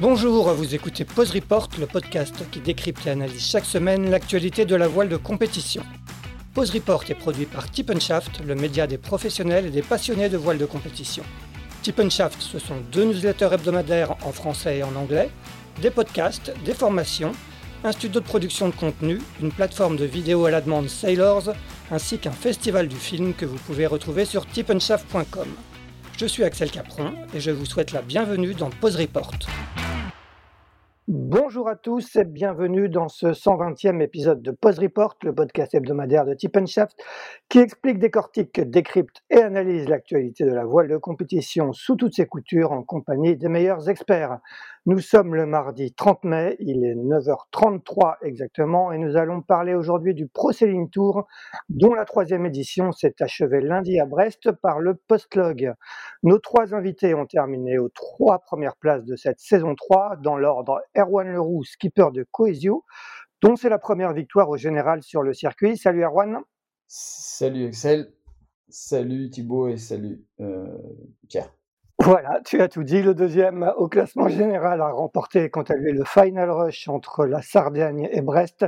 Bonjour, vous écoutez Pause Report, le podcast qui décrypte et analyse chaque semaine l'actualité de la voile de compétition. Pause Report est produit par Tip Shaft, le média des professionnels et des passionnés de voile de compétition. Tip Shaft, ce sont deux newsletters hebdomadaires en français et en anglais, des podcasts, des formations, un studio de production de contenu, une plateforme de vidéo à la demande Sailors, ainsi qu'un festival du film que vous pouvez retrouver sur tipenshaft.com. Je suis Axel Capron et je vous souhaite la bienvenue dans Pause Report. Bonjour à tous et bienvenue dans ce 120e épisode de Pause Report, le podcast hebdomadaire de Shaft, qui explique, décortique, décrypte et analyse l'actualité de la voile de compétition sous toutes ses coutures en compagnie des meilleurs experts. Nous sommes le mardi 30 mai, il est 9h33 exactement, et nous allons parler aujourd'hui du Pro Sailing Tour, dont la troisième édition s'est achevée lundi à Brest par le Postlog. Nos trois invités ont terminé aux trois premières places de cette saison 3, dans l'ordre Erwan Leroux, skipper de Coesio, dont c'est la première victoire au général sur le circuit. Salut Erwan. Salut Excel, salut Thibaut et salut euh, Pierre. Voilà, tu as tout dit. Le deuxième au classement général a remporté quant à lui le Final Rush entre la Sardaigne et Brest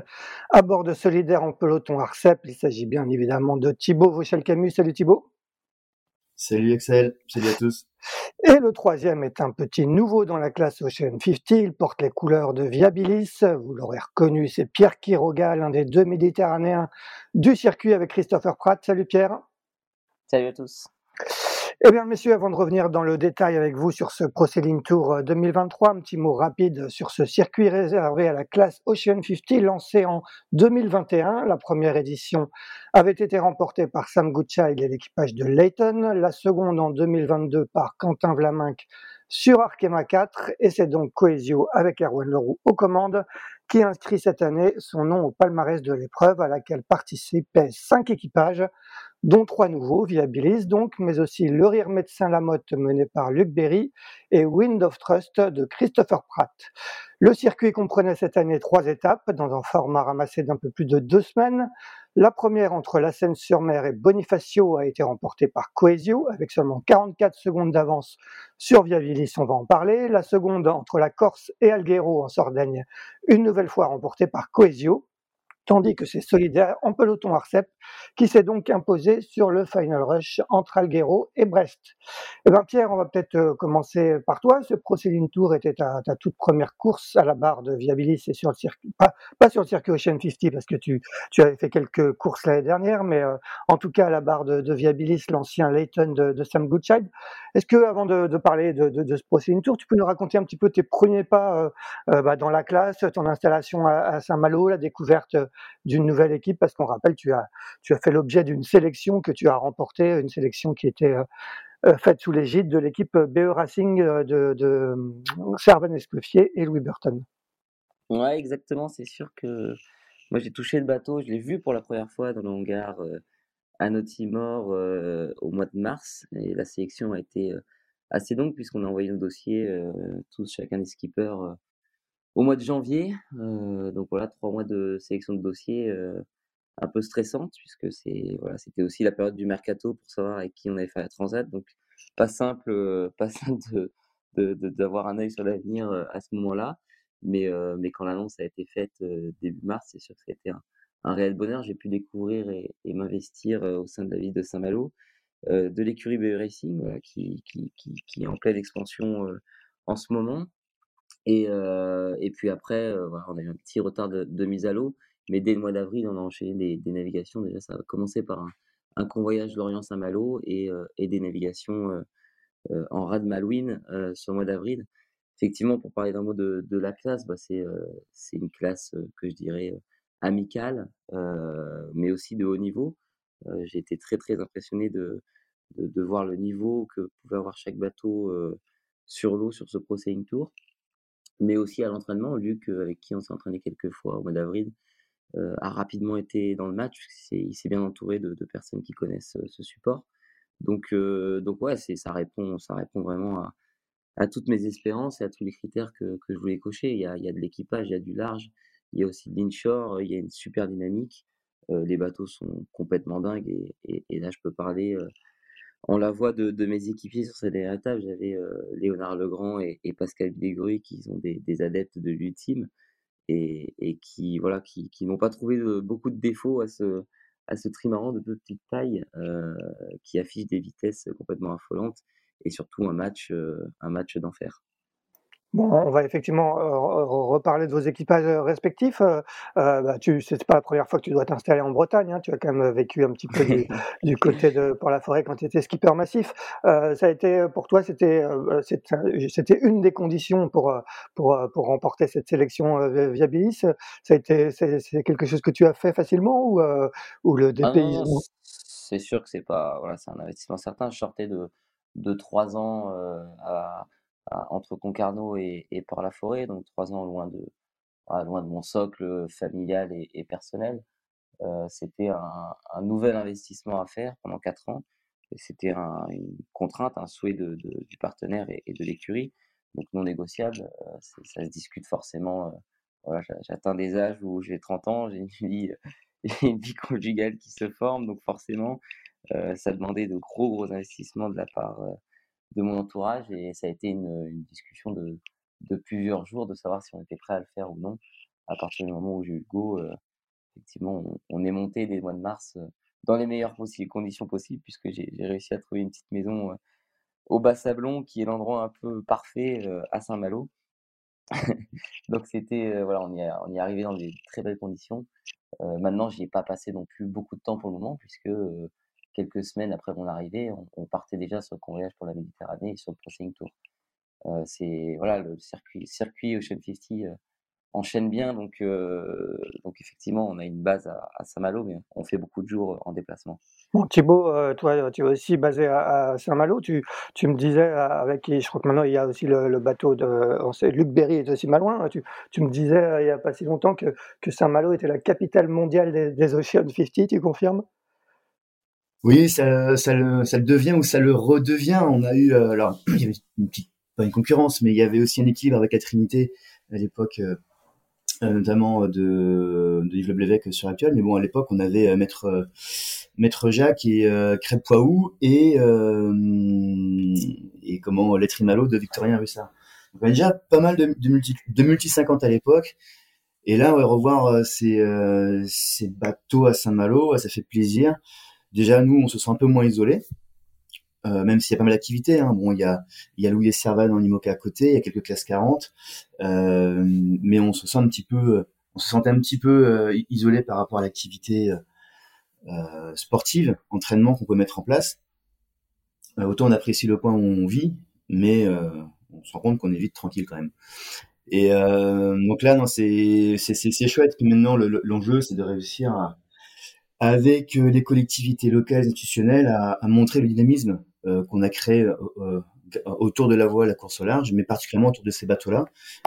à bord de Solidaire en peloton Arcep. Il s'agit bien évidemment de Thibaut Vauchel-Camus. Salut Thibaut. Salut Excel, salut à tous. Et le troisième est un petit nouveau dans la classe Ocean 50. Il porte les couleurs de Viabilis. Vous l'aurez reconnu, c'est Pierre Quiroga, l'un des deux méditerranéens du circuit avec Christopher Pratt. Salut Pierre. Salut à tous. Eh bien, messieurs, avant de revenir dans le détail avec vous sur ce Pro Tour 2023, euh, un petit mot rapide sur ce circuit réservé à la classe Ocean 50 lancé en 2021. La première édition avait été remportée par Sam Goodchild et l'équipage de Layton, la seconde en 2022 par Quentin Vlaminck sur Arkema 4 et c'est donc Coesio avec Erwan Leroux aux commandes qui inscrit cette année son nom au palmarès de l'épreuve à laquelle participaient cinq équipages dont trois nouveaux, Viabilis donc, mais aussi Le Rire Médecin Lamotte mené par Luc Berry et Wind of Trust de Christopher Pratt. Le circuit comprenait cette année trois étapes dans un format ramassé d'un peu plus de deux semaines. La première entre la Seine-sur-Mer et Bonifacio a été remportée par Coesio avec seulement 44 secondes d'avance sur Viabilis, on va en parler. La seconde entre la Corse et Alghero en Sardaigne, une nouvelle fois remportée par Coesio tandis que c'est Solidaire en peloton Arcep qui s'est donc imposé sur le Final Rush entre Alghero et Brest. Eh bien Pierre, on va peut-être euh, commencer par toi. Ce Procéding Tour était ta, toute première course à la barre de Viabilis et sur le circuit, pas, sur le circuit Ocean 50 parce que tu, tu avais fait quelques courses l'année dernière, mais euh, en tout cas à la barre de, Viabilis, l'ancien Layton de, Sam Goodchild. Est-ce que avant de, parler de, ce Procéding Tour, tu peux nous raconter un petit peu tes premiers pas euh, bah, dans la classe, ton installation à Saint-Malo, la découverte d'une nouvelle équipe parce qu'on rappelle, tu as, tu as fait l'objet d'une sélection que tu as remportée, une sélection qui était euh, euh, faite sous l'égide de l'équipe BE Racing euh, de, de Servan Escoffier et Louis Burton. Ouais, exactement. C'est sûr que moi j'ai touché le bateau, je l'ai vu pour la première fois dans le hangar à Nautimor au mois de mars et la sélection a été assez longue puisqu'on a envoyé nos dossiers tous, chacun des skippers au mois de janvier. Euh, donc voilà, trois mois de sélection de dossiers euh, un peu stressante, puisque c'est voilà, c'était aussi la période du mercato pour savoir avec qui on avait fait la transat. Donc pas simple, euh, pas simple de, d'avoir un œil sur l'avenir à ce moment-là. Mais, mais quand l'annonce a été faite début mars, c'est sûr que c'était un, un réel bonheur. J'ai pu découvrir et, m'investir au sein de la ville de Saint-Malo, de l'écurie BE Racing, qui, qui, qui, qui, est en pleine expansion en ce moment. Et, et puis après, voilà, on a eu un petit retard de, mise à l'eau, mais dès le mois d'avril, on a enchaîné des, navigations. Déjà, ça a commencé par un, un convoyage Lorient-Saint-Malo et, et, des navigations en rade Malouine le mois d'avril. Effectivement, pour parler d'un mot de, de, la classe, bah c'est une classe que je dirais amicale, mais aussi de haut niveau. J'ai été très très impressionné de, de, de, voir le niveau que pouvait avoir chaque bateau sur l'eau sur ce Pro Sailing Tour mais aussi à l'entraînement. Luc, avec qui on s'est entraîné quelques fois au mois d'avril, a rapidement été dans le match. il s'est bien entouré de, personnes qui connaissent ce support. Donc, donc ouais, ça, répond, ça répond vraiment à, à, toutes mes espérances et à tous les critères que, que je voulais cocher. Il y a, il y a de l'équipage, il y a du large, il y a aussi de l'inshore, il y a une super dynamique. les bateaux sont complètement dingues et, et, là, je peux parler en la voix de, mes équipiers sur cette dernière étape, j'avais Léonard Legrand et, Pascal Dégru qui sont des, adeptes de l'ultime et, qui voilà n'ont pas trouvé beaucoup de défauts à ce trimaran de petite taille euh, qui affiche des vitesses complètement affolantes et surtout un match un match d'enfer. Bon, on va effectivement reparler de vos équipages respectifs. Euh, bah, tu, c'est pas la première fois que tu dois t'installer en Bretagne. Hein. Tu as quand même vécu un petit peu du, du côté de pour la forêt quand tu étais skipper massif. Euh, ça a été pour toi, c'était c'était une des conditions pour pour pour remporter cette sélection Viabilis. Ça a été c'est quelque chose que tu as fait facilement ou ou le ah dépaysement. c'est sûr que c'est pas voilà, c'est un investissement certain. Je sortais de de trois ans à entre Concarneau et, Port-la-Forêt, donc trois ans loin de, loin de mon socle familial et, personnel. Euh, c'était un, nouvel investissement à faire pendant quatre ans. Et c'était un, une contrainte, un souhait du partenaire et, de l'écurie, donc non négociable. Euh, ça se discute forcément. Euh, j'atteins des âges où j'ai 30 ans, j'ai une vie, conjugale qui se forme, donc forcément, euh, ça demandait de gros gros investissements de la part de mon entourage et ça a été une, discussion de, de, plusieurs jours de savoir si on était prêt à le faire ou non. À partir du moment où j'ai eu le go, euh, effectivement, on, est monté dès le mois de mars euh, dans les meilleures conditions possibles puisque j'ai réussi à trouver une petite maison euh, au Bas-Sablon qui est l'endroit un peu parfait à Saint-Malo. Donc c'était voilà, on y, est, on y est arrivé dans des très belles conditions. maintenant, j'y ai pas passé non plus beaucoup de temps pour le moment puisque quelques semaines après mon arrivée, on, partait déjà sur le convoyage pour la Méditerranée et sur le Pro Tour. Euh, c'est voilà le circuit, circuit Ocean 50 euh, enchaîne bien, donc euh, donc effectivement on a une base à, Saint-Malo, mais on fait beaucoup de jours en déplacement. Bon, Thibaut, toi, tu es aussi basé à, Saint-Malo. Tu, tu, me disais, avec je crois que maintenant il y a aussi le, bateau de. Luc Berry est aussi malouin. Tu, tu me disais il n'y a pas si longtemps que, que Saint-Malo était la capitale mondiale des, des Ocean 50. Tu confirmes? Oui, ça, ça, le, ça le devient ou ça le redevient. On a eu, euh, alors, il y avait une petite, pas une concurrence, mais il y avait aussi un équilibre avec la Trinité à l'époque, euh, euh, notamment de, de Yves sur Actuel. Mais bon, à l'époque, on avait Maître, Maître Jacques et Crêpe Poiou et, et comment, Letrimalo de Victorien Russard. Donc, on avait déjà pas mal de, multi, de multi 50 à l'époque. Et là, on va revoir ces, ces bateaux à Saint-Malo, ça fait plaisir déjà nous on se sent un peu moins isolé euh, même s'il y a pas mal d'activités hein. bon il y a il y a Louis Servan en Imoca à côté il y a quelques classes 40 euh, mais on se sent un petit peu on se sentait un petit peu euh, isolé par rapport à l'activité euh, sportive entraînement qu'on peut mettre en place autant on apprécie le point où on vit mais on se rend compte qu'on est vite tranquille quand même et donc là non c'est c'est c'est chouette maintenant l'enjeu c'est de réussir à avec euh, les collectivités locales institutionnelles à, à montrer le dynamisme euh, qu'on a créé euh, autour de la voie, la course au large, mais particulièrement autour de ces bateaux-là.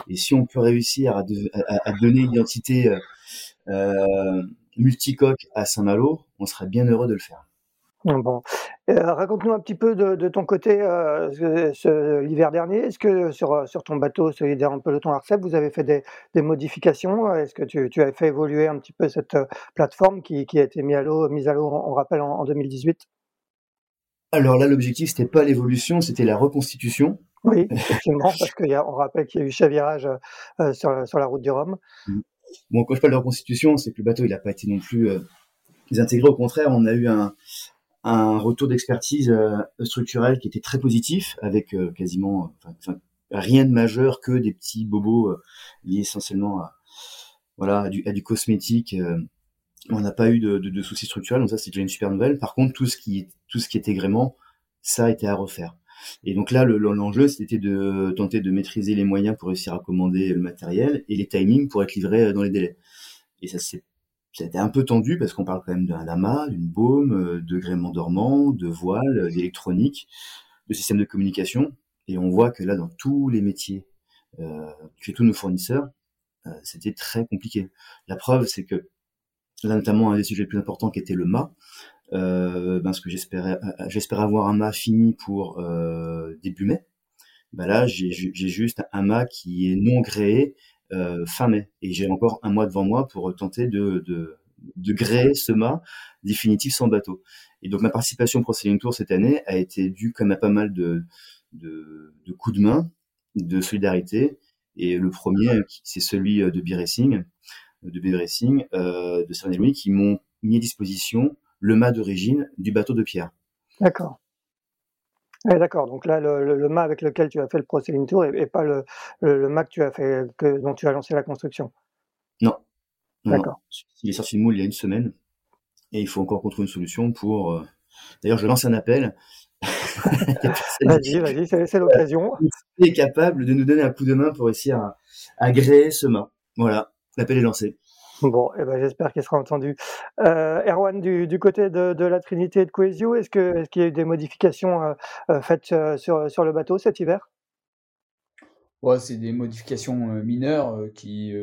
Et si on peut réussir à, à, à donner une identité multicoque à Saint-Malo, on serait bien heureux de le faire. Bon. Euh, raconte-nous un petit peu de, de ton côté euh, l'hiver dernier. Est-ce que sur, sur ton bateau solidaire en peloton Arcep, vous avez fait des, des modifications? Est-ce que tu, tu as fait évoluer un petit peu cette euh, plateforme qui, qui a été mise à l'eau, mise à l'eau, on rappelle, en, en 2018 Alors là, l'objectif, c'était pas l'évolution, c'était la reconstitution. Oui, effectivement, parce qu'on rappelle qu'il y a eu chavirage euh, sur, sur la route du Rhum. Mmh. bon, quand je parle de reconstitution, c'est que le bateau, il n'a pas été non plus intégré. Au contraire, on a eu un, un retour d'expertise euh, structurelle qui était très positif, avec euh, quasiment enfin, rien de majeur que des petits bobos euh, liés essentiellement à, voilà, à du, à du cosmétique. on n'a pas eu de, de, de, soucis structurels, donc ça c'est déjà une super nouvelle. Par contre, tout ce qui, tout ce qui était gréement, ça été à refaire. Et donc là, l'enjeu, c'était de tenter de maîtriser les moyens pour réussir à commander le matériel et les timings pour être livré dans les délais. Et ça s'est ça a été un peu tendu parce qu'on parle quand même d'un lama, d'une baume, euh, de gréement dormant, de voile, euh, d'électronique, de système de communication. Et on voit que là, dans tous les métiers, euh, chez tous nos fournisseurs, euh, c'était très compliqué. La preuve, c'est que là, notamment, un des sujets les plus importants qui était le mât, euh, ben, ce que j'espérais, j'espérais avoir un mât fini pour début mai. Ben là, j'ai juste un mât qui est non gréé euh, fin mai. Et j'ai encore un mois devant moi pour tenter de, de, de gréer ce mât définitif sans bateau. Et donc ma participation au Pro Tour cette année a été due comme à pas mal de, de, de coups de main, de solidarité. Et le premier, c'est celui de B-Racing, de B-Racing, euh, de saint Louis, qui m'ont mis à disposition le mât d'origine du bateau de Pierre. D'accord. D'accord, donc là, le, le, mât avec lequel tu as fait le Pro Tour et, pas le, le, mât que tu as fait, que, dont tu as lancé la construction? Non. D'accord. Il est sorti de moule il y a une semaine et il faut encore qu'on trouve une solution pour. Euh, d'ailleurs, je lance un appel. vas-y, vas-y, c'est l'occasion. Qui est capable de nous donner un coup de main pour réussir à, à gréer ce mât. Voilà, l'appel est lancé. Bon, eh ben, j'espère qu'il sera entendu. Euh, Erwan, du, côté de, la Trinité et de Coesio, est-ce qu'il y a eu des modifications euh, euh faites euh, sur, sur, le bateau cet hiver? Ouais, C'est des modifications euh, mineures qui,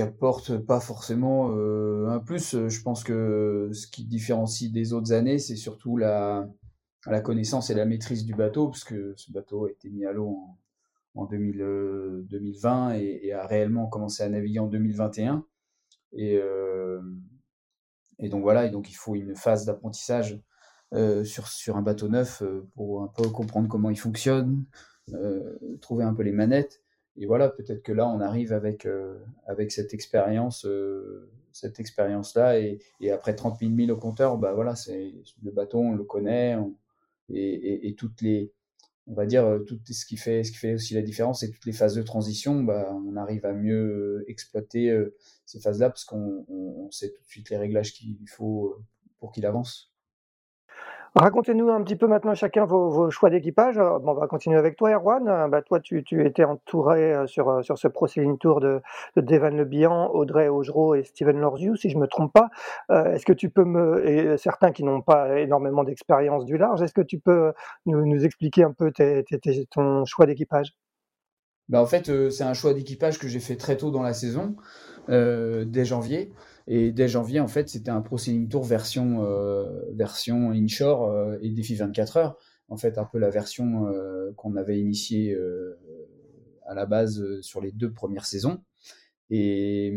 apportent pas forcément un plus. Je pense que ce qui différencie des autres années, c'est surtout la, la connaissance et la maîtrise du bateau, parce que ce bateau a été mis à l'eau en en 2020 euh, et, a réellement commencé à naviguer en 2021. Et, euh, et donc voilà, et donc il faut une phase d'apprentissage euh, sur, sur un bateau neuf pour un peu comprendre comment il fonctionne, trouver un peu les manettes. Et voilà, peut-être que là, on arrive avec, avec cette expérience, cette expérience-là, et, après 30 000 milles au compteur, bah voilà, le bateau, on le connaît, et, et, toutes les, on va dire, euh, tout ce qui fait, ce qui fait aussi la différence, c'est toutes les phases de transition, bah, on arrive à mieux euh, exploiter euh, ces phases-là parce qu'on sait tout de suite les réglages qu'il faut pour qu'il avance. Racontez-nous un petit peu maintenant chacun vos, choix d'équipage. Bon, on va continuer avec toi, Erwan. Bah, toi, tu, étais entouré euh, sur, euh, sur ce Pro Tour de, de Devan Le Bihan, Audrey Augereau et Steven Lorziou, si je me trompe pas. Euh, est-ce que tu peux me, et certains qui n'ont pas énormément d'expérience du large, est-ce que tu peux nous, expliquer un peu ton choix d'équipage? Bah, En fait, c'est un choix d'équipage que j'ai fait très tôt dans la saison, dès janvier. Et dès janvier, en fait, c'était un Pro Tour version, euh, version inshore euh, et défi 24 heures. En fait, un peu la version euh, qu'on avait initiée à la base sur les deux premières saisons. Et,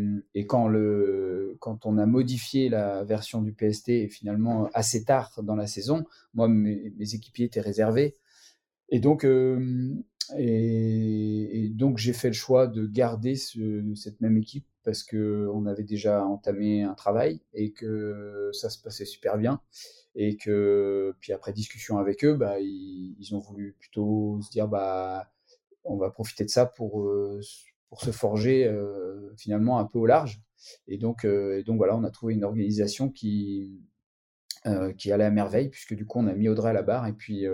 quand, le, quand on a modifié la version du PST finalement assez tard dans la saison, moi, mes, équipiers étaient réservés. Et donc, et, donc j'ai fait le choix de garder ce, cette même équipe parce que on avait déjà entamé un travail et que ça se passait super bien. Et que puis après discussion avec eux, bah ils, ont voulu plutôt se dire bah on va profiter de ça pour euh, pour se forger euh, finalement un peu au large. Et donc euh, et donc voilà on a trouvé une organisation qui qui allait à merveille puisque du coup on a mis Audrey à la barre et puis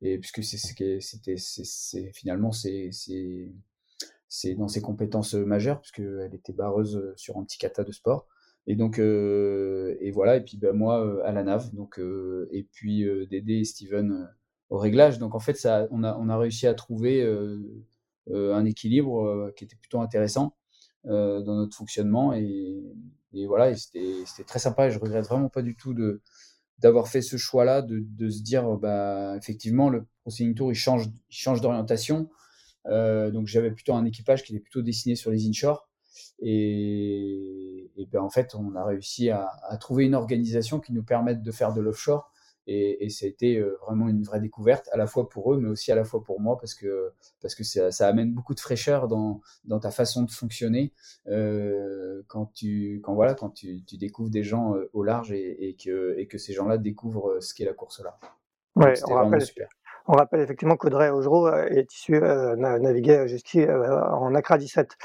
et puisque c'est c'était c'est finalement c'est c'est dans ses compétences majeures puisqu'elle était barreuse sur un petit kata de sport. Et donc euh, et voilà et puis ben moi à la nave donc et puis Dédé et Steven au réglage. Donc en fait ça on a on a réussi à trouver un équilibre qui était plutôt intéressant dans notre fonctionnement. Et, et voilà, c'était très sympa. Et je regrette vraiment pas du tout de d'avoir fait ce choix-là, de, de, se dire, bah, effectivement, le Pro Tour, il change, il change d'orientation. Euh, donc, j'avais plutôt un équipage qui était plutôt dessiné sur les inshore. Et, et ben, en fait, on a réussi à, à, trouver une organisation qui nous permette de faire de l'offshore Et, et ça a été vraiment une vraie découverte, à la fois pour eux, mais aussi à la fois pour moi, parce que, parce que ça, ça amène beaucoup de fraîcheur dans, dans ta façon de fonctionner euh, quand, tu, quand, voilà, quand tu, tu découvres des gens au large et, et, que, et que ces gens-là découvrent ce qu'est la course au large. Ouais, on rappelle, super. On rappelle effectivement qu'Audrey Augereau euh, est issu, euh, jusqu'ici euh, en Accra 17.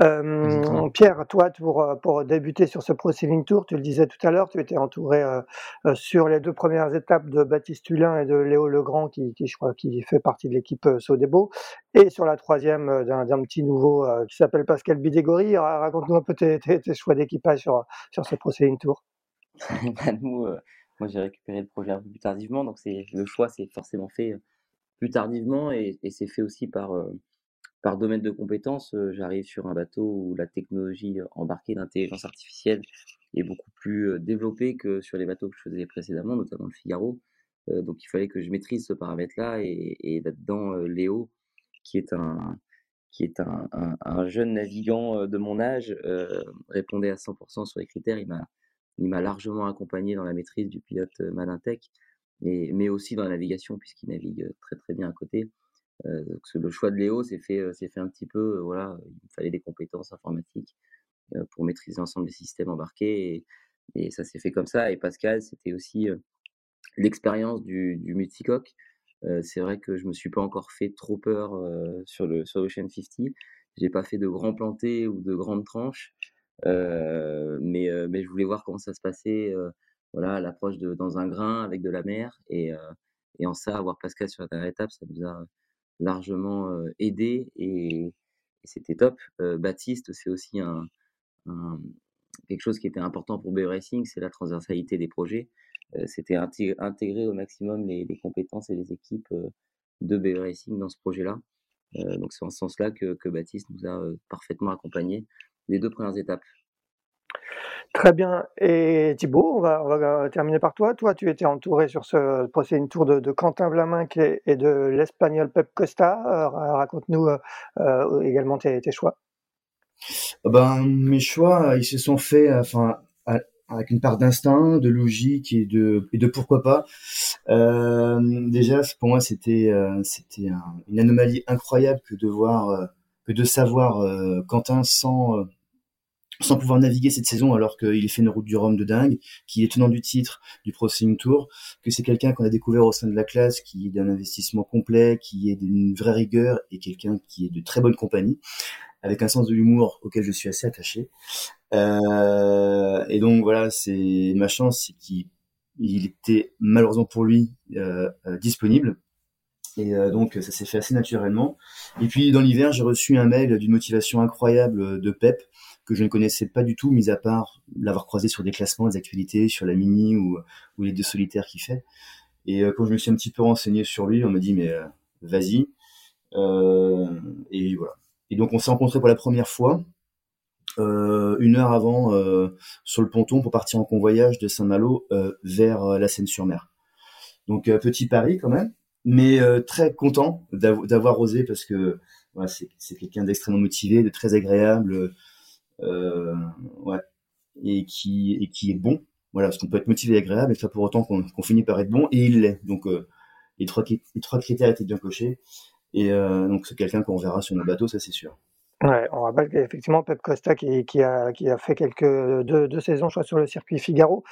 Euh, Pierre, toi, pour, pour débuter sur ce Pro Sailing Tour, tu le disais tout à l'heure, tu étais entouré sur les deux premières étapes de Baptiste Hulin et de Léo Legrand, qui, qui je crois, qui fait partie de l'équipe Sodebo, et sur la troisième d'un petit nouveau qui s'appelle Pascal Bidégory. Raconte-nous un peu tes, tes, tes choix d'équipage sur, sur ce Pro Sailing Tour. bah, nous, moi, j'ai récupéré le projet un peu plus tardivement, donc c'est le choix s'est forcément fait plus tardivement et, c'est fait aussi par, par domaine de compétences. J'arrive sur un bateau où la technologie embarquée d'intelligence artificielle est beaucoup plus développée que sur les bateaux que je faisais précédemment, notamment le Figaro. donc il fallait que je maîtrise ce paramètre-là et, et là-dedans, Léo, qui est un, qui est un, jeune navigant de mon âge, répondait à 100% sur les critères. Il m'a il m'a largement accompagné dans la maîtrise du pilote Malintech, mais aussi dans la navigation, puisqu'il navigue très très bien à côté. Donc le choix de Léo s'est fait, un petit peu, voilà, il fallait des compétences informatiques pour maîtriser l'ensemble des systèmes embarqués, et, ça s'est fait comme ça. Et Pascal, c'était aussi l'expérience du, du multicoque. C'est vrai que je me suis pas encore fait trop peur sur le sur l'Ocean 50. J'ai pas fait de grands plantés ou de grandes tranches. Mais, mais je voulais voir comment ça se passait, voilà, l'approche dans un grain avec de la mer et, et en ça, avoir Pascal sur la dernière étape, ça nous a largement aidé et, c'était top. Baptiste, c'est aussi un, quelque chose qui était important pour BE Racing, c'est la transversalité des projets. C'était intégrer au maximum les, les, compétences et les équipes de BE Racing dans ce projet-là. donc c'est en ce sens-là que, que Baptiste nous a parfaitement accompagnés les deux premières étapes. Très bien. Et Thibaut, on va, on va, terminer par toi. Toi, tu étais entouré sur ce procès tour de, de Quentin Vlaminck et, de l'Espagnol Pep Costa. Euh, Raconte-nous euh, euh, également tes, tes, choix. Ah ben, mes choix, ils se sont faits enfin, avec une part d'instinct, de logique et de, et de pourquoi pas. Euh, déjà, pour moi, c'était c'était un, une anomalie incroyable que de voir que de savoir euh, Quentin sans euh, sans pouvoir naviguer cette saison alors qu'il fait une route du Rhum de dingue, qui est tenant du titre du Pro Tour, que c'est quelqu'un qu'on a découvert au sein de la classe, qui est d'un investissement complet, qui est d'une vraie rigueur et quelqu'un qui est de très bonne compagnie, avec un sens de l'humour auquel je suis assez attaché. Euh, et donc voilà, c'est ma chance, c'est qu'il était malheureusement pour lui euh, euh disponible et euh, donc ça s'est fait assez naturellement. Et puis dans l'hiver, j'ai reçu un mail d'une motivation incroyable de Pep que je ne connaissais pas du tout, mis à part l'avoir croisé sur des classements, des actualités, sur la mini ou, les deux solitaires qu'il fait. Et euh, quand je me suis un petit peu renseigné sur lui, on m'a dit mais euh, vas-y. Euh, et voilà. Et donc on s'est rencontrés pour la première fois. une heure avant sur le ponton pour partir en convoyage de Saint-Malo vers la Seine-sur-Mer. Donc petit pari quand même, mais très content d'avoir osé parce que c'est quelqu'un d'extrêmement motivé, de très agréable, ouais, et qui et qui est bon. Voilà, parce qu'on peut être motivé et agréable, et ça pour autant qu'on finit par être bon, et il l'est. Donc euh, les trois les trois critères étaient bien cochés, et euh, donc c'est quelqu'un qu'on verra sur nos bateaux, ça c'est sûr. Ouais, on rappelle qu'effectivement Pep Costa qui, qui, a, qui a fait quelques deux, deux saisons sur le circuit Figaro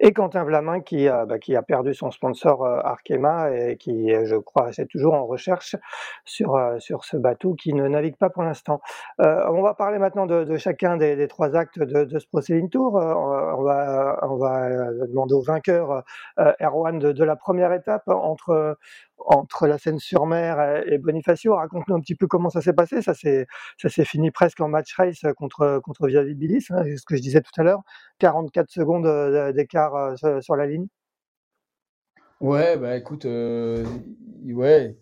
et Quentin Vlamin qui a, bah, qui a perdu son sponsor euh, Arkema et qui je crois c'est toujours en recherche sur, euh, sur ce bateau qui ne navigue pas pour l'instant. Euh, on va parler maintenant de, de chacun des, des, trois actes de, de ce Proceeding Tour. Euh, on va, on va demander au vainqueur Erwan de, de la première étape entre entre la Seine-sur-Mer et Bonifacio. Raconte-nous un petit peu comment ça s'est passé. Ça s'est, ça fini presque en match race contre, contre Viabilis, hein, ce que je disais tout à l'heure. 44 secondes euh, d'écart euh, sur la ligne. Ouais, bah écoute, euh, ouais,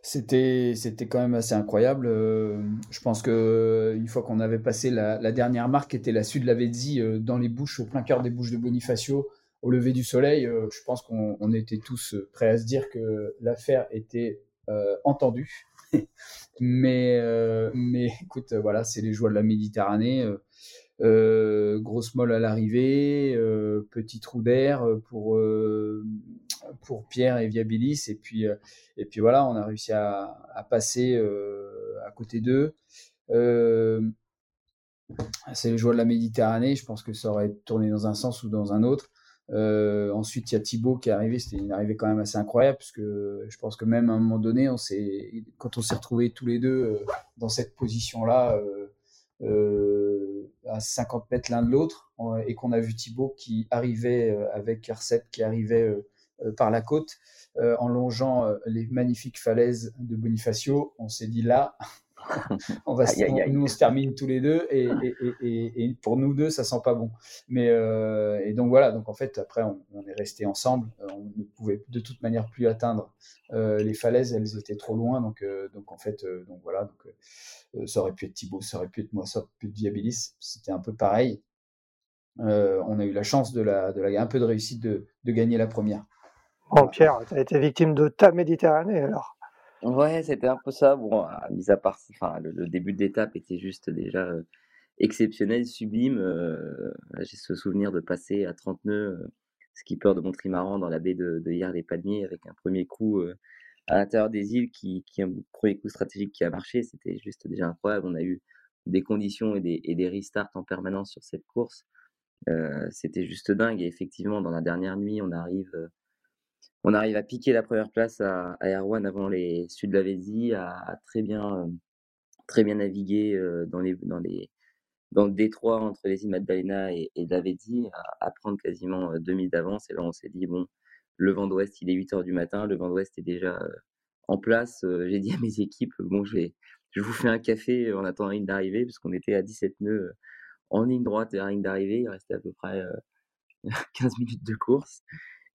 c'était, c'était quand même assez incroyable. je pense que une fois qu'on avait passé la, dernière marque, qui était la Sud Lavezzi, dans les bouches, au plein cœur des bouches de Bonifacio, au lever du soleil, euh, je pense qu'on était tous prêts à se dire que l'affaire était euh, entendue. mais, euh, mais écoute, voilà, c'est les joies de la Méditerranée. grosse molle à l'arrivée, petit trou d'air pour, Pierre et Viabilis. Et puis, voilà, on a réussi à, passer à côté d'eux. c'est les joueurs de la Méditerranée. Je pense que ça aurait tourné dans un sens ou dans un autre. Euh, ensuite, il y a Thibaut qui est arrivé. C'était une arrivée quand même assez incroyable parce que je pense que même à un moment donné, on quand on s'est retrouvés tous les deux euh, dans cette position-là, euh, à 50 mètres l'un de l'autre, et qu'on a vu Thibaut qui arrivait avec Arcep qui arrivait par la côte, en longeant les magnifiques falaises de Bonifacio, on s'est dit là, on va, nous, on se termine tous les deux et, et, et, pour nous deux, ça sent pas bon. Mais euh, et donc voilà, donc en fait après on, est resté ensemble. Euh, on ne pouvait de toute manière plus atteindre euh, les falaises, elles étaient trop loin. Donc donc en fait donc voilà, donc ça aurait pu être Thibaut, ça aurait pu être moi, ça aurait pu être Viabilis. C'était un peu pareil. on a eu la chance de la, de la un peu de réussite de, de gagner la première. Bon, Pierre, tu as été victime de ta Méditerranée alors Ouais, c'était un peu ça. Bon, mis à part, enfin, le, début de l'étape était juste déjà exceptionnel, sublime. J'ai ce souvenir de passer à 30 nœuds, skipper de mon trimaran dans la baie de, de Hier les Palmiers avec un premier coup à l'intérieur des îles qui, qui un premier coup stratégique qui a marché. C'était juste déjà incroyable. On a eu des conditions et des, et des restarts en permanence sur cette course. c'était juste dingue. Et effectivement, dans la dernière nuit, on arrive on arrive à piquer la première place à, Erwan avant les Sud de à, très bien, euh, très naviguer euh, dans le détroit entre les îles Magdalena et, et à, prendre quasiment 2000 euh, d'avance. Et là, on s'est dit, bon, le vent d'ouest, il est 8 heures du matin, le vent d'ouest est déjà en place. J'ai dit à mes équipes, bon, je, vais, je vous fais un café en attendant la ligne d'arrivée, puisqu'on était à 17 nœuds en ligne droite et la ligne d'arrivée. Il restait à peu près 15 minutes de course.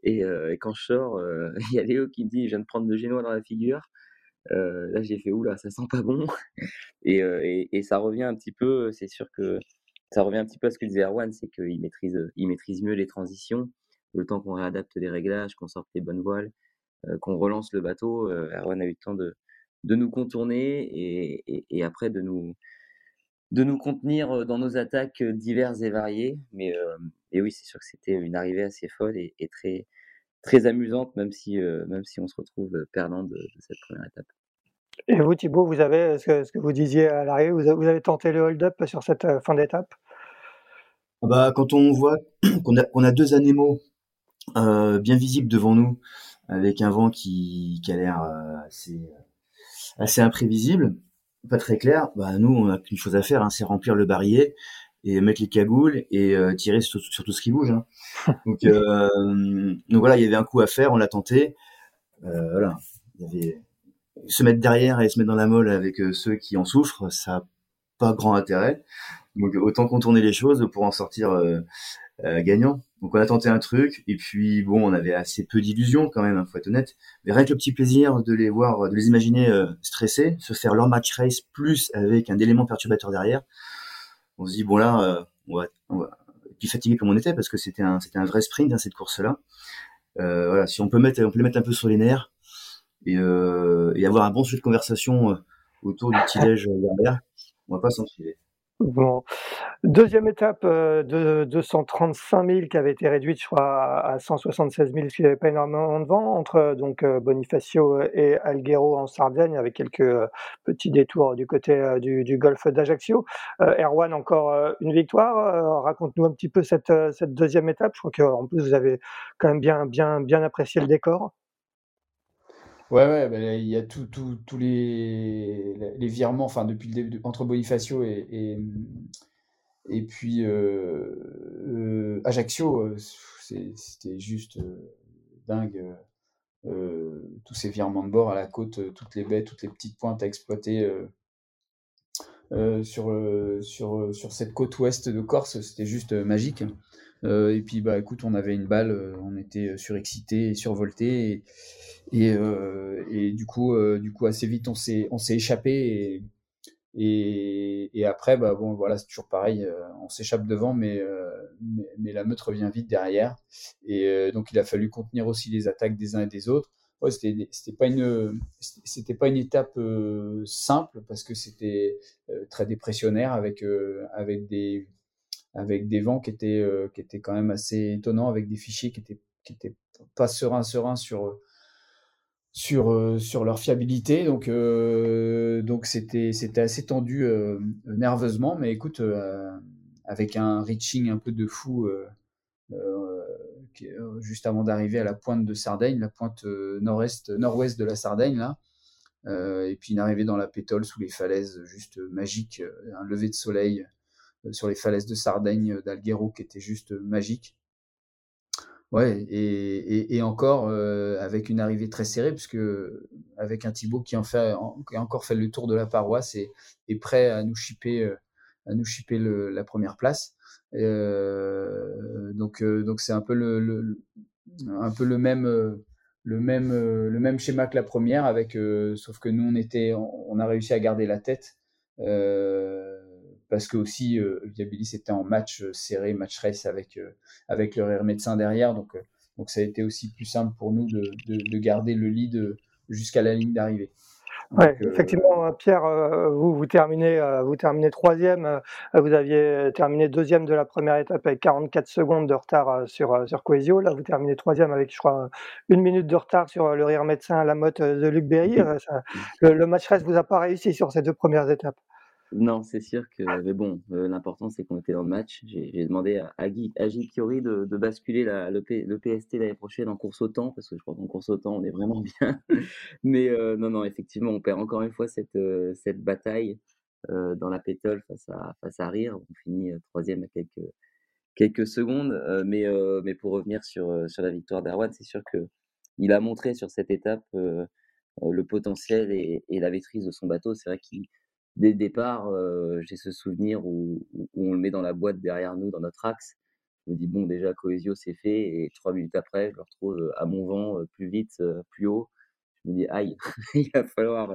Et, quand je sors, il y a Léo qui me dit Je viens de prendre le génois dans la figure. Là, j'ai fait Oula, ça sent pas bon. et, et, ça revient un petit peu, c'est sûr que ça revient un petit peu à ce que disait Erwan c'est qu'il maîtrise, il maîtrise mieux les transitions. Le temps qu'on réadapte les réglages, qu'on sorte les bonnes voiles, qu'on relance le bateau, Erwan a eu le temps de, de nous contourner et, et, après de nous, de nous contenir dans nos attaques diverses et variées. Mais et oui, c'est sûr que c'était une arrivée assez folle et, et très, très amusante, même si, euh, même si on se retrouve perdant de, cette première étape. Et vous, Thibaut, vous avez, ce que, vous disiez à l'arrivée, vous, vous, avez tenté le hold-up sur cette fin d'étape? Ah bah, Quand on voit qu'on a, qu'on a deux animaux euh, bien visibles devant nous, avec un vent qui, qui a l'air assez, assez imprévisible, pas très clair, bah, nous, on n'a qu'une chose à faire, hein, c'est remplir le barillet et mettre les cagoules et euh, tirer sur, tout ce qui bouge. Hein. Donc, euh, donc voilà, il y avait un coup à faire, on l'a tenté. Euh, voilà, il y avait se mettre derrière et se mettre dans la molle avec euh, ceux qui en souffrent, ça n'a pas grand intérêt. Donc autant contourner les choses pour en sortir euh, gagnant. Donc on a tenté un truc et puis bon, on avait assez peu d'illusions quand même, hein, faut être honnête. Mais rien que le petit plaisir de les voir, de les imaginer stressés, se faire leur match race plus avec un élément perturbateur derrière on se dit bon là, euh, on va, on va, puis fatigué comme on était parce que c'était un, un vrai sprint hein, cette course-là. Euh, voilà, si on peut mettre, on peut les mettre un peu sur les nerfs et, euh, et avoir un bon sujet de conversation euh, autour du petit déj derrière, on va pas s'en filer. Bon. Deuxième étape euh, de 235 000 qui avait été réduite, je crois, à 176 000, parce qu'il n'y pas énormément de vent, entre donc euh, Bonifacio et Alghero en Sardaigne, avec quelques euh, petits détours du côté du, du golfe d'Ajaccio. Erwan, encore une victoire. Raconte-nous un petit peu cette, cette deuxième étape. Je crois qu'en plus, vous avez quand même bien, bien, bien apprécié le décor. Ouais, ouais, bah, il y a tous les, les virements, enfin, depuis le début, entre Bonifacio et, et, puis euh, euh, Ajaccio, euh, c'était juste dingue. tous ces virements de bord à la côte, toutes les baies, toutes les petites pointes à exploiter sur, sur, sur cette côte ouest de Corse, c'était juste magique. Et puis, bah, écoute, on avait une balle, on était surexcité et survolté. Et, et, euh, du coup, euh, du coup, assez vite, on s'est, échappé. Et, et, après, bah bon, voilà, c'est toujours pareil. Euh, on s'échappe devant, mais, mais, la meute revient vite derrière. Et donc, il a fallu contenir aussi les attaques des uns et des autres. Ouais, c'était, pas une, pas une étape simple parce que c'était très dépressionnaire avec avec des avec des vents qui étaient qui étaient quand même assez étonnants, avec des fichiers qui étaient qui étaient pas sereins, sereins sur sur sur leur fiabilité. Donc donc c'était c'était assez tendu nerveusement, mais écoute, avec un reaching un peu de fou. juste avant d'arriver à la pointe de Sardaigne, la pointe nord-est, nord-ouest de la Sardaigne, là, euh, et puis une arrivée dans la pétole sous les falaises juste magique, euh, un lever de soleil euh, sur les falaises de Sardaigne d'Alghero qui était juste magique. Ouais, et, et, encore avec une arrivée très serrée, puisque avec un Thibaut qui, qui a encore fait le tour de la paroisse et est prêt à nous chipper, à nous la première place. donc, donc c'est un peu le, un peu le même le même, euh, le même schéma que la première, avec, euh, sauf que nous, on, était, on, a réussi à garder la tête. Euh, parce que aussi Viabilis était en match serré, match race avec, avec le Real médecin derrière. Donc, donc ça a été aussi plus simple pour nous de, de, de garder le lead jusqu'à la ligne d'arrivée. Oui, euh, effectivement, Pierre, euh, vous, vous terminez, euh, vous terminez troisième. Vous aviez terminé deuxième de la première étape avec 44 secondes de retard sur, sur Coesio. Là, vous terminez troisième avec, je crois, une minute de retard sur le rire médecin à la motte de Luc Berry. le, le match reste vous a pas réussi sur ces deux premières étapes. Non, c'est sûr que. Mais bon, euh, l'important, c'est qu'on était dans le match. J'ai demandé à, à, Guy, Kiori de, basculer le, PST l'année prochaine en course au temps, parce que je crois qu'en course au temps, on est vraiment bien. Mais euh, non, non, effectivement, on perd encore une fois cette, euh, cette bataille dans la pétole face à, face à Rire. On finit troisième à quelques, quelques secondes. mais, mais pour revenir sur, sur la victoire d'Arwan, c'est sûr que il a montré sur cette étape le potentiel et, et, la maîtrise de son bateau. C'est vrai qu'il dès le départ, j'ai ce souvenir où, on le met dans la boîte derrière nous, dans notre axe. Je me dis, bon, déjà, Coesio, c'est fait. Et trois minutes après, je le retrouve à mon vent, plus vite, plus haut. Je me dis, aïe, il va falloir,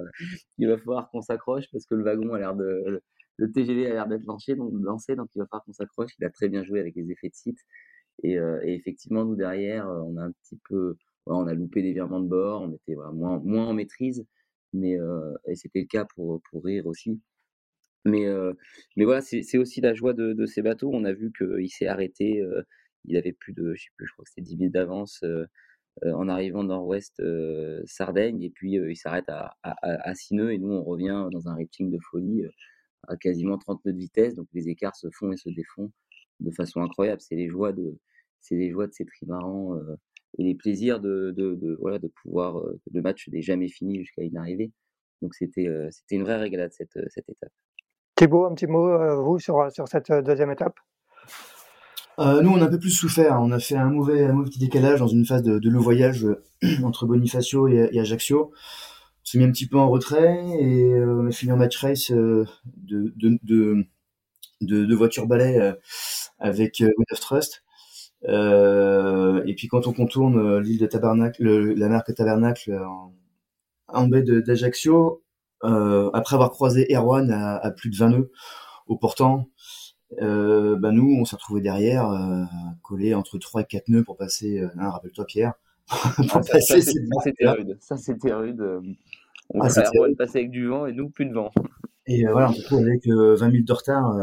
qu'on s'accroche parce que le wagon a l'air de, le TGV a l'air d'être lancé, donc, lancé, donc il va falloir qu'on s'accroche. Il a très bien joué avec les effets de site. Et, effectivement, nous derrière, on a un petit peu, on a loupé des virements de bord, on était moins en maîtrise mais et c'était le cas pour, pour rire aussi. Mais, mais voilà, c'est aussi la joie de, de, ces bateaux. On a vu qu'il s'est arrêté, il avait plus de, je sais plus, je crois que c'était 10 minutes d'avance en arrivant nord-ouest Sardaigne, et puis il s'arrête à, à, à, Sineux, et nous on revient dans un rating de folie à quasiment 30 nœuds de vitesse, donc les écarts se font et se défont de façon incroyable. C'est les joies de, c'est les joies de ces trimarans et les plaisirs de, de, de, voilà, de pouvoir. le match n'est jamais fini jusqu'à une arrivée. Donc c'était c'était une vraie régalade cette, cette étape. Thibaut, un petit mot, vous, sur, sur cette deuxième étape? Euh, nous, on a un peu plus souffert. On a fait un mauvais, un mauvais petit décalage dans une phase de, de le voyage entre Bonifacio et, et Ajaccio. On s'est mis un petit peu en retrait et on a fini en match race de, de, de, de, voiture balai avec Wind of Trust. Euh, et puis quand on contourne euh, l'île de Tabernacle, la marque Tabernacle en, en baie d'Ajaccio, euh, après avoir croisé Erwan à, à, plus de 20 nœuds au portant, euh, bah nous, on s'est retrouvés derrière, euh, collés entre 3 et 4 nœuds pour passer, euh, hein, rappelle-toi Pierre, pour ah, passer ça, c'était rude. Ça, c'était rude. On ah, passer avec du vent et nous, plus de vent. Et voilà, on se retrouve avec 20 000 de retard,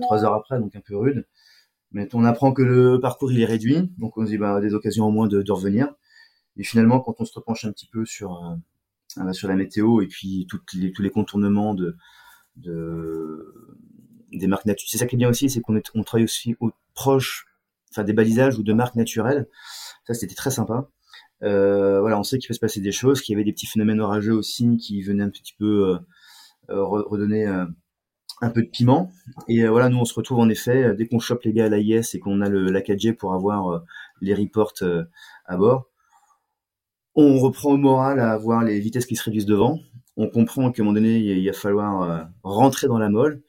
3 heures après, donc un peu rude. Mais on apprend que le parcours il est réduit, donc on se dit bah, des occasions au moins de, revenir. Et finalement, quand on se repenche un petit peu sur euh, sur la météo et puis les, tous les contournements de, de des marques naturelles, c'est ça qui est bien aussi, c'est qu'on on travaille aussi au, proche, enfin des balisages ou de marques naturelles. Ça c'était très sympa. Euh, voilà, on sait qu'il peut se passer des choses, qu'il y avait des petits phénomènes orageux aussi qui venaient un petit peu euh, redonner un peu de piment. Et euh, voilà, nous on se retrouve en effet euh, dès qu'on chope les gars à l'AIS et qu'on a le, la 4G pour avoir euh, les reports à bord. On reprend au moral à avoir les vitesses qui se réduisent devant. On comprend qu'à un moment donné, il, va falloir rentrer dans la molle.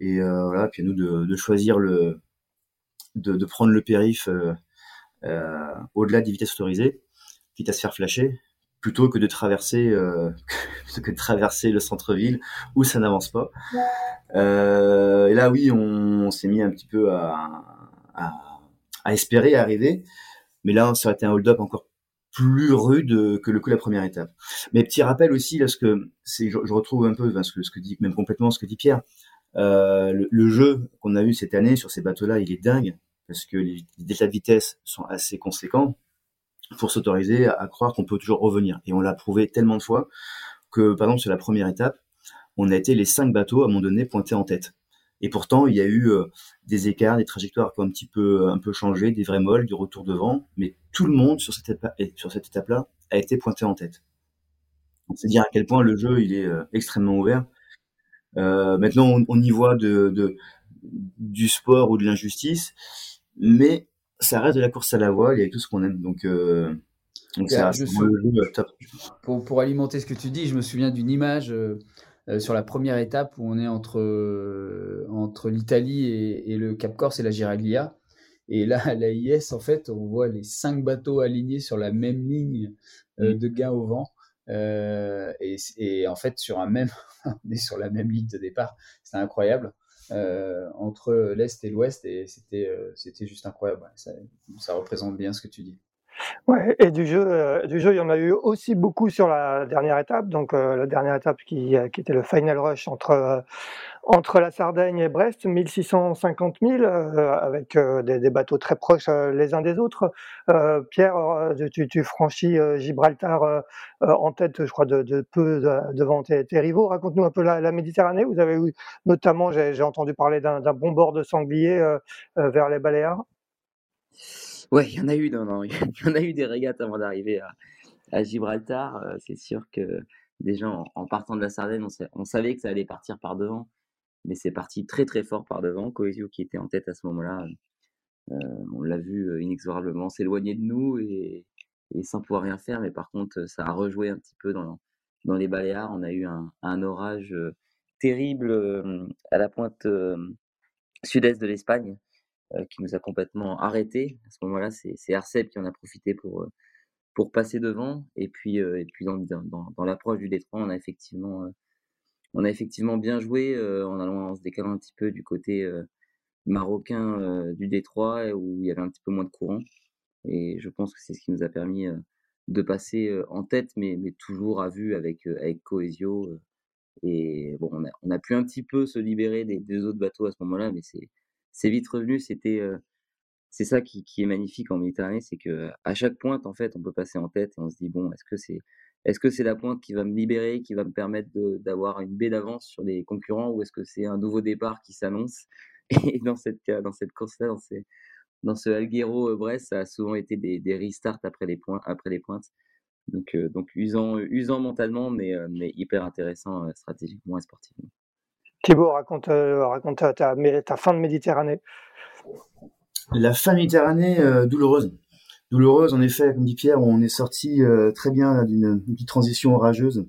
Et voilà, puis à nous de, choisir le, de, de, prendre le périph au-delà des vitesses autorisées, quitte à se faire flasher plutôt que de traverser euh, que de traverser le centre-ville où ça n'avance pas. Euh, et là, oui, on, s'est mis un petit peu à, à, espérer arriver, mais là, ça aurait été un hold-up encore plus rude que le coup de la première étape. Mais petit rappel aussi, là, c'est, je, retrouve un peu ce que, ce que dit, même complètement ce que dit Pierre. Euh, le, jeu qu'on a eu cette année sur ces bateaux-là, il est dingue. parce que les deltas de vitesse sont assez conséquents pour s'autoriser à, croire qu'on peut toujours revenir. Et on l'a prouvé tellement de fois que, par exemple, sur la première étape, on a été les cinq bateaux à un moment donné pointés en tête. Et pourtant, il y a eu euh, des écarts, des trajectoires qui ont un petit peu, un peu changé, des vrais molles, du retour devant, mais tout le monde sur cette étape, sur cette étape-là a été pointé en tête. C'est dire à quel point le jeu il est euh, extrêmement ouvert. Euh, maintenant, on, y voit de, du sport ou de l'injustice, mais ça reste de la course à la voile et tout ce qu'on aime. Donc, euh, donc ça reste top. Pour, pour, alimenter ce que tu dis, je me souviens d'une image euh, euh, sur la première étape où on est entre, euh, entre l'Italie et, et, le Cap Corse et la Giraglia. Et là, à l'AIS, en fait, on voit les cinq bateaux alignés sur la même ligne mm. de gain au vent. Et, et, en fait, sur un même, on est sur la même ligne de départ. C'est incroyable. Euh, entre l'Est et l'Ouest et c'était euh, c'était juste incroyable. Ça, ça, représente bien ce que tu dis. Et du jeu, euh, du jeu, il y en a eu aussi beaucoup sur la dernière étape. Donc la dernière étape qui, qui était le final rush entre entre la Sardaigne et Brest, 1650 000, euh, avec euh, des, bateaux très proches euh, les uns des autres. Pierre, tu, franchis Gibraltar en tête, je crois, de, peu devant tes, rivaux. Raconte-nous un peu la, la, Méditerranée. Vous avez eu, notamment, j'ai entendu parler d'un bon bord de sanglier vers les Baléares. Ouais, il y en a eu, non, non, il y en a eu des régates avant d'arriver à, Gibraltar. C'est sûr que déjà en, en, partant de la Sardaigne, on, savait que ça allait partir par devant mais c'est parti très très fort par devant. Coesio qui était en tête à ce moment-là, euh, on l'a vu euh, inexorablement s'éloigner de nous et, sans pouvoir rien faire. Mais par contre, ça a rejoué un petit peu dans, dans les Baléares. On a eu un, orage euh, terrible à la pointe sud-est de l'Espagne qui nous a complètement arrêtés. À ce moment-là, c'est Arcep qui en a profité pour pour passer devant. Et puis, et puis dans, dans, dans l'approche du détroit, on a effectivement on a effectivement bien joué euh, en allant se décalant un petit peu du côté euh, marocain euh, du Détroit où il y avait un petit peu moins de courant. Et je pense que c'est ce qui nous a permis de passer en tête, mais, mais toujours à vue avec, avec Coesio. Et bon, on a, on a pu un petit peu se libérer des deux autres bateaux à ce moment-là, mais c'est vite revenu. C'était c'est ça qui, est magnifique en Méditerranée, c'est que à chaque pointe, en fait, on peut passer en tête et on se dit bon, est-ce que c'est est-ce que c'est la pointe qui va me libérer, qui va me permettre d'avoir une baie d'avance sur les concurrents, ou est-ce que c'est un nouveau départ qui s'annonce? Et dans cette, dans cette course-là, dans, ce Alguero-Brest, ça a souvent été des, restarts après les, points, après les pointes. Donc, usant, usant mentalement, mais, hyper intéressant stratégiquement et sportivement. Thibaut, raconte, raconte ta, fin de Méditerranée. La fin de Méditerranée douloureuse douloureuse en effet, comme dit Pierre, on est sorti euh, très bien d'une petite transition orageuse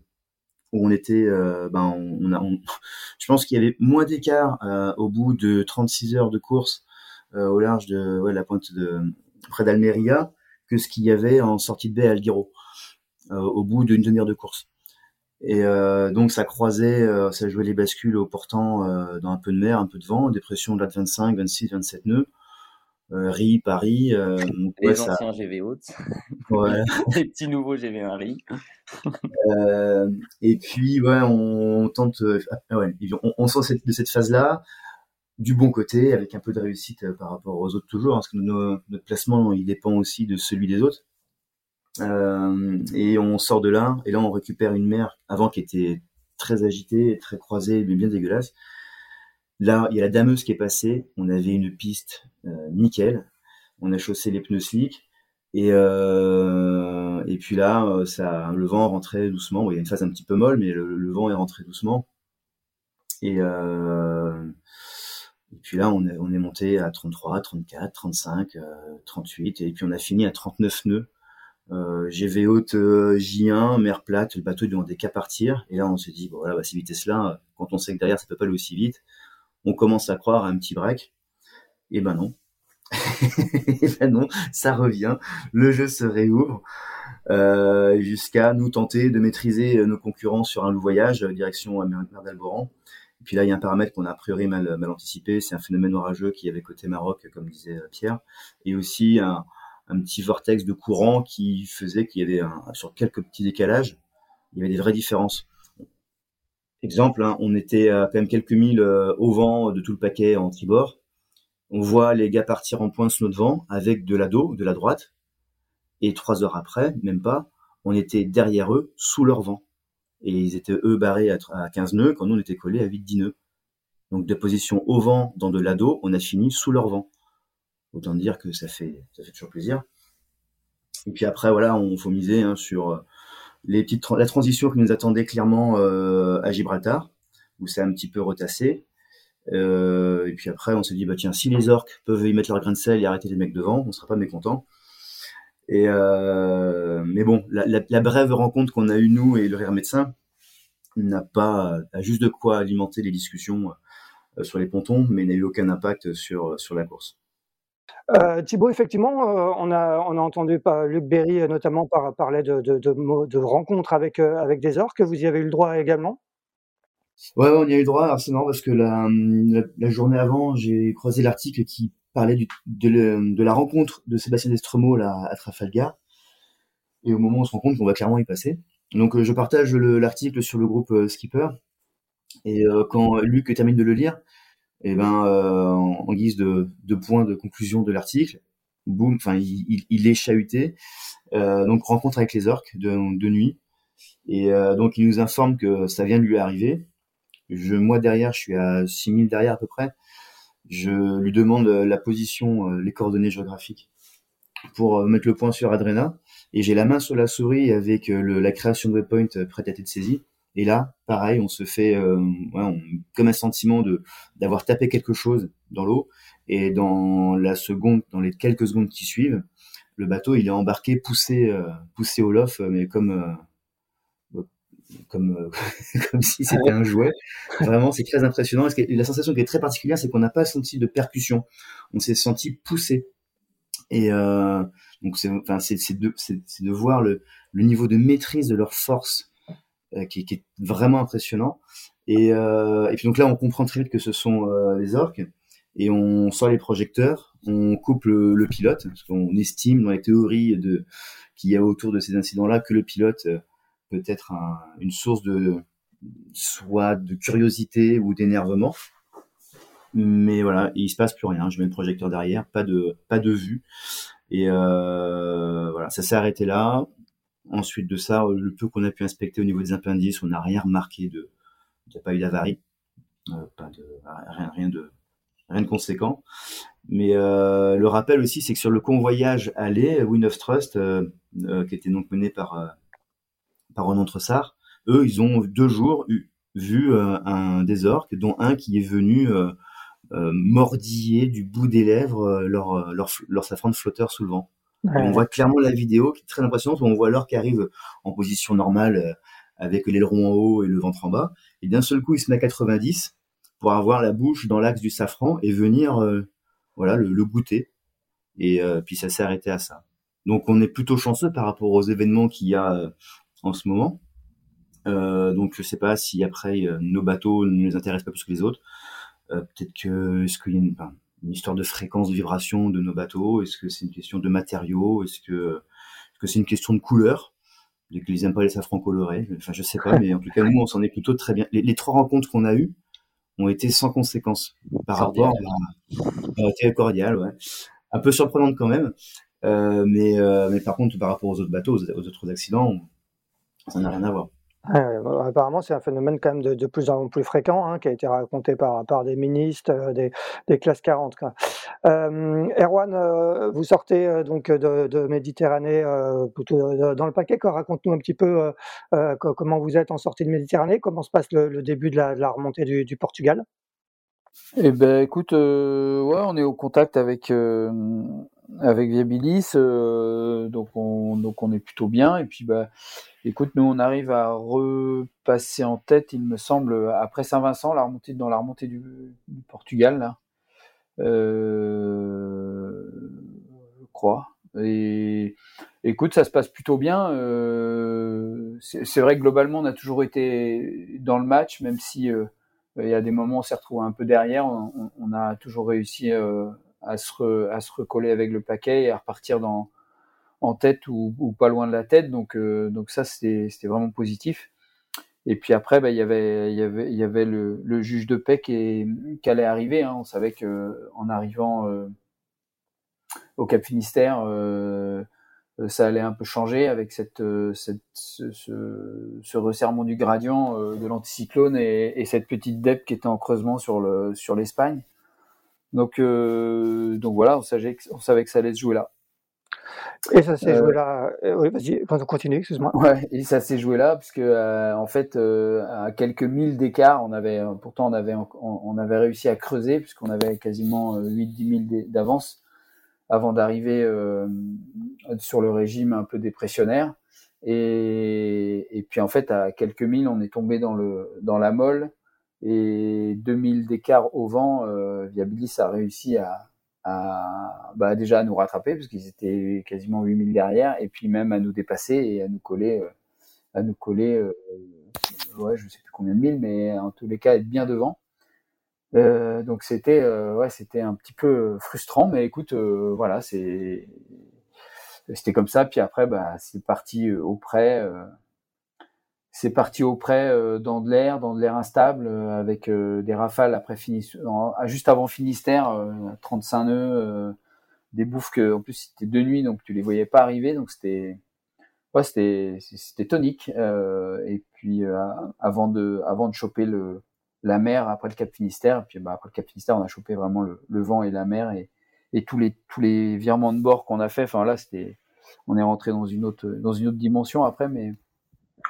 où on était, euh, ben on, a, je pense qu'il y avait moins d'écart euh, au bout de 36 heures de course au large de la pointe de près d'Almeria que ce qu'il y avait en sortie de baie à Alguero au bout d'une demi-heure de course. Et donc ça croisait, ça jouait les bascules au portant dans un peu de mer, un peu de vent, dépression de la 25, 26, 27 nœuds. Euh, Ri, Paris. Euh, les anciens GV hautes. Ouais. les petits nouveaux GV1 Ri. euh, et puis, ouais, on, tente, euh, ouais, on, on sort cette, de cette phase-là du bon côté, avec un peu de réussite euh, par rapport aux autres toujours, hein, parce que notre placement, il dépend aussi de celui des autres. Euh, et on sort de là, et là on récupère une mer avant qui était très agitée, très croisée, mais bien dégueulasse. Là, il y a la dameuse qui est passée. On avait une piste euh, nickel. On a chaussé les pneus slick. Et, euh, et puis là, ça, le vent rentrait doucement. il y a une phase un petit peu molle, mais le, vent est rentré doucement. Et, et puis là, on est, on est monté à 33, 34, 35, 38. Et puis on a fini à 39 nœuds. Euh, GV haute J1, mer plate, le bateau demandait qu'à partir. Et là, on s'est dit, bon voilà, bah, ces vitesses-là, quand on sait que derrière, ça peut pas aller aussi vite, on commence à croire à un petit break. Et ben non. et ben non, ça revient. Le jeu se réouvre euh, jusqu'à nous tenter de maîtriser nos concurrents sur un loup voyage euh, direction mer d'Alboran. Et puis là, il y a un paramètre qu'on a a priori mal, mal anticipé, c'est un phénomène orageux qui avait côté Maroc, comme disait euh, Pierre, et aussi un, un petit vortex de courant qui faisait qu'il y avait un, sur quelques petits décalages, il y avait des vraies différences. Exemple, hein, on était à quand même quelques milles euh, au vent de tout le paquet en tribord. On voit les gars partir en pointe sous notre vent avec de la dos, de la droite. Et trois heures après, même pas, on était derrière eux, sous leur vent. Et ils étaient eux barrés à 15 nœuds quand nous on était collés à 8-10 nœuds. Donc de position au vent dans de l'ado, on a fini sous leur vent. Autant dire que ça fait, ça fait toujours plaisir. Et puis après, voilà, on faut miser hein, sur euh, les petites la transition qui nous attendait clairement euh, à Gibraltar, où c'est un petit peu retassé. Euh, et puis après, on s'est dit, bah tiens, si les orques peuvent y mettre leur grain de sel et arrêter les mecs devant, on sera pas mécontents. Et mais bon, la, brève rencontre qu'on a eue nous et le rire médecin n'a pas a juste de quoi alimenter les discussions sur les pontons, mais n'a eu aucun impact sur sur la course. Euh, Thibaut, effectivement, euh, on, a, on a entendu pas, Luc Berry euh, notamment par, parler de, de, de, de rencontres avec, avec des orques. Vous y avez eu le droit également? Ouais, on y a eu le droit. Alors c'est marrant parce que la, la, journée avant, j'ai croisé l'article qui parlait du, de, de, la rencontre de Sébastien Destremo là, à Trafalgar. Et au moment où on se rend compte qu'on va clairement y passer. Donc je partage l'article sur le groupe Skipper. Et quand Luc termine de le lire, eh ben euh, en, guise de, de point de conclusion de l'article, boum, enfin il, il, est chahuté. Euh, donc rencontre avec les orques de, nuit. Et euh, donc il nous informe que ça vient de lui arriver. Je, moi derrière, je suis à 6000 derrière à peu près. Je lui demande la position, les coordonnées géographiques pour mettre le point sur Adrena. Et j'ai la main sur la souris avec la création de waypoint prête à être saisie. Et là, pareil, on se fait euh, ouais, comme un sentiment de d'avoir tapé quelque chose dans l'eau. Et dans la seconde, dans les quelques secondes qui suivent, le bateau il est embarqué, poussé, euh, poussé au lof, mais comme euh, comme euh, comme si c'était un jouet. Vraiment, c'est très impressionnant. la sensation qui est très particulière, c'est qu'on n'a pas senti de percussion. On s'est senti poussé. Et euh, donc c'est enfin c'est de de voir le le niveau de maîtrise de leur force euh, qui, qui, est vraiment impressionnant. Et, euh, et puis donc là, on comprend très vite que ce sont euh, les orques et on sort les projecteurs, on coupe le, pilote, parce qu'on estime dans les théories de qu'il y a autour de ces incidents-là que le pilote peut être un, une source de soit de curiosité ou d'énervement. Mais voilà, il se passe plus rien. Je mets le projecteur derrière, pas de pas de vue. Et euh, voilà, ça s'est arrêté là. Ensuite de ça, le peu qu'on a pu inspecter au niveau des appendices, on n'a rien remarqué de, il n'y a pas eu d'avarie, euh, rien, rien de, rien de conséquent. Mais euh, le rappel aussi, c'est que sur le convoyage aller, Win of Trust, euh, euh, qui était donc mené par euh, par Renan Tressard, eux, ils ont deux jours vu un des orques, dont un qui est venu mordiller du bout des lèvres leur, leur, leur safran de flotteur sous le vent. On voit clairement la vidéo qui est très impressionnante où on voit l'or qui arrive en position normale euh, avec l'aileron en haut et le ventre en bas. Et d'un seul coup, il se met à 90 pour avoir la bouche dans l'axe du safran et venir euh, voilà le, goûter. Et euh, puis ça s'est arrêté à ça. Donc on est plutôt chanceux par rapport aux événements qu'il y a en ce moment. donc je sais pas si après nos bateaux ne les intéressent pas plus que les autres. Peut-être que est-ce qu'il y a une, une histoire de fréquence de vibration de nos bateaux Est-ce que c'est une question de matériaux? Est-ce que que c'est une question de couleur? Dès qu'ils n'aiment pas les safrans colorés Enfin, je sais pas, mais en tout cas, nous, on s'en est plutôt très bien. Les, trois rencontres qu'on a eues ont été sans conséquence par rapport à, été cordial, ouais. Un peu surprenante quand même, euh, mais euh, mais par contre, par rapport aux autres bateaux, aux autres accidents, ça n'a rien à voir. Apparemment, c'est un phénomène quand de, plus en plus fréquent, hein, qui a été raconté par, par des ministres euh, des, classes 40. Quoi. Euh, Erwan, euh, vous sortez euh, donc de, Méditerranée dans le paquet. Raconte-nous un petit peu comment vous êtes en sortie de Méditerranée, comment se passe le, début de la, remontée du, Portugal? Eh ben, écoute, on est au contact avec avec Viabilis, donc on donc on est plutôt bien. Et puis bah Écoute, nous on arrive à repasser en tête, il me semble, après Saint-Vincent, la remontée dans la remontée du, Portugal. Euh, je crois. Et écoute, ça se passe plutôt bien. Euh, c'est vrai que globalement, on a toujours été dans le match, même si euh, il y a des moments où on s'est retrouvé un peu derrière. On, on a toujours réussi à se, recoller avec le paquet et à repartir en tête ou, pas loin de la tête. Donc, euh, ça, c'était vraiment positif. Et puis après, bah, il y avait, le, juge de paix qui, allait arriver. Hein. On savait que en arrivant euh, au Cap Finistère, euh, euh, ça allait un peu changer avec ce, resserrement du gradient de l'anticyclone et, et, cette petite dep qui était en creusement sur l'Espagne. Donc donc voilà, on savait, on savait que ça allait se jouer là. Et ça s'est joué euh, là. Euh, oui, vas-y, continue, excuse-moi. Ouais, et ça s'est joué là parce que euh, en fait, à quelques milles d'écart, on avait pourtant on avait on, avait réussi à creuser puisqu'on avait quasiment 8-10 000 d'avance avant d'arriver sur le régime un peu dépressionnaire. Et, et puis en fait, à quelques milles, on est tombé dans le dans la molle et 2000 d'écart au vent, Viabilis a réussi à, bah déjà à nous rattraper parce qu'ils étaient quasiment 8000 derrière et puis même à nous dépasser et à nous coller euh, à nous coller euh, ouais je sais plus combien de mille mais en tous les cas être bien devant. Euh, donc c'était euh, ouais c'était un petit peu frustrant mais écoute voilà c'est c'était comme ça. Puis après bah c'est parti auprès c'est parti auprès euh, dans de l'air, dans de l'air instable, euh, avec euh, des rafales après juste avant Finistère, 35 nœuds, des bouffes que, en plus c'était de nuit, donc tu les voyais pas arriver, donc c'était, ouais, c'était, c'était tonique. et puis avant de, avant de choper le, la mer après le Cap Finistère, et puis bah, après le Cap Finistère, on a chopé vraiment le, le vent et la mer et, et tous les tous les virements de bord qu'on a fait. Enfin là, c'était, on est rentré dans une autre dans une autre dimension après, mais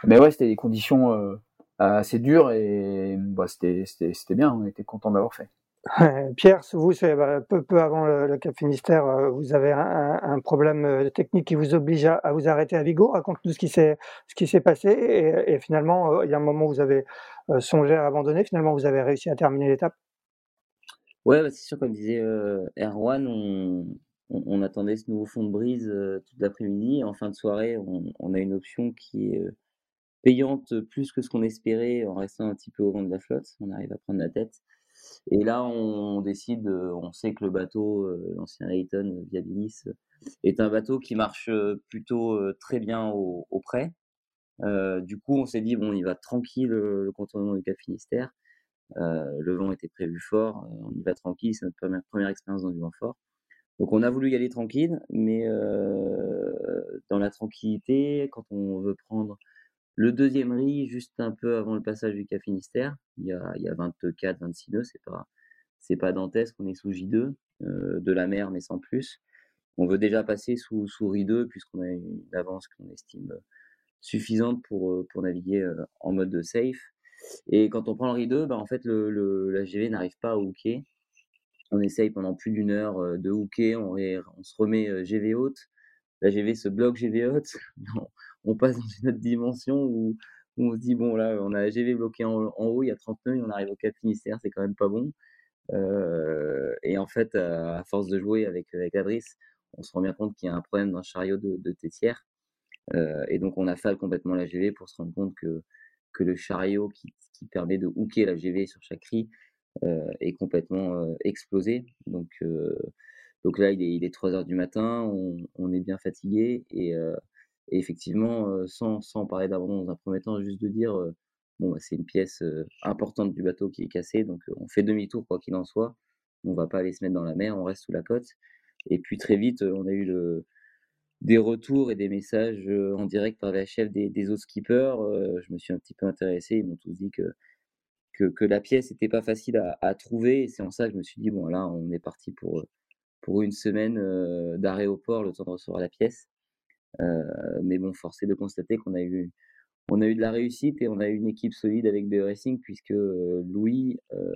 mais ouais, c'était des conditions euh, assez dures et bah, c'était bien. On était content d'avoir fait. Pierre, vous, c'est bah, peu, peu avant le, Cap Finistère, euh, vous avez un, un, problème euh, technique qui vous oblige à, vous arrêter à Vigo. Raconte-nous ce qui s'est ce qui s'est passé et, et, finalement, il y a un moment où vous avez songé à abandonner. Finalement, vous avez réussi à terminer l'étape. Ouais, bah, c'est sûr, comme disait Erwan, on, on, attendait ce nouveau fond de brise toute l'après-midi. En fin de soirée, on, on, a une option qui est payante plus que ce qu'on espérait en restant un petit peu au vent de la flotte. On arrive à prendre la tête. Et là, on décide, on sait que le bateau, euh, l'ancien Layton Viabilis, est un bateau qui marche euh, plutôt euh, très bien au, près. du coup, on s'est dit, bon, il va tranquille le contournement du Cap Finistère. le vent était prévu fort, on y va tranquille, c'est notre première, première expérience dans du vent fort. Donc on a voulu y aller tranquille, mais dans la tranquillité, quand on veut prendre le deuxième riz, juste un peu avant le passage du Cap Finistère, il y a, il y a 24, 26 nœuds, c'est pas, c'est pas dantesque, on est sous J2, euh, de la mer, mais sans plus. On veut déjà passer sous, sous RI2, puisqu'on a une avance qu'on estime suffisante pour, euh, pour naviguer euh, en mode de safe. Et quand on prend le RI2, bah, en fait, le, le, la GV n'arrive pas à hooker. On essaye pendant plus d'une heure de hooker, on, on se remet GV haute. La GV se bloque GV haute. on passe dans une autre dimension où, on se dit, bon, là, on a GV bloqué en, haut, il y a 30 nœuds, on arrive au Cap Finistère, c'est quand même pas bon. Euh, et en fait, à force de jouer avec, avec Adris, on se rend bien compte qu'il y a un problème le chariot de, de Tétière. Euh, et donc, on a fait complètement la GV pour se rendre compte que, que le chariot qui, qui permet de hooker la GV sur chaque riz euh, est complètement explosé. Donc, donc là, il est, il est 3 heures du matin, on, on est bien fatigué et, et effectivement, sans, sans parler d'abandon dans un premier temps, juste de dire, bon, bah, c'est une pièce importante du bateau qui est cassée, donc on fait demi-tour quoi qu'il en soit. On va pas aller se mettre dans la mer, on reste sous la côte. Et puis très vite, on a eu des retours et des messages en direct par VHF des, des autres skippers. je me suis un petit peu intéressé, ils m'ont tous dit que, la pièce n'était pas facile à, trouver. Et c'est en ça que je me suis dit, bon là, on est parti pour, pour une semaine d'arrêt au port, le temps de recevoir la pièce. Euh, mais bon, force est de constater qu'on a eu on a eu de la réussite et on a eu une équipe solide avec BE Racing puisque euh, Louis euh,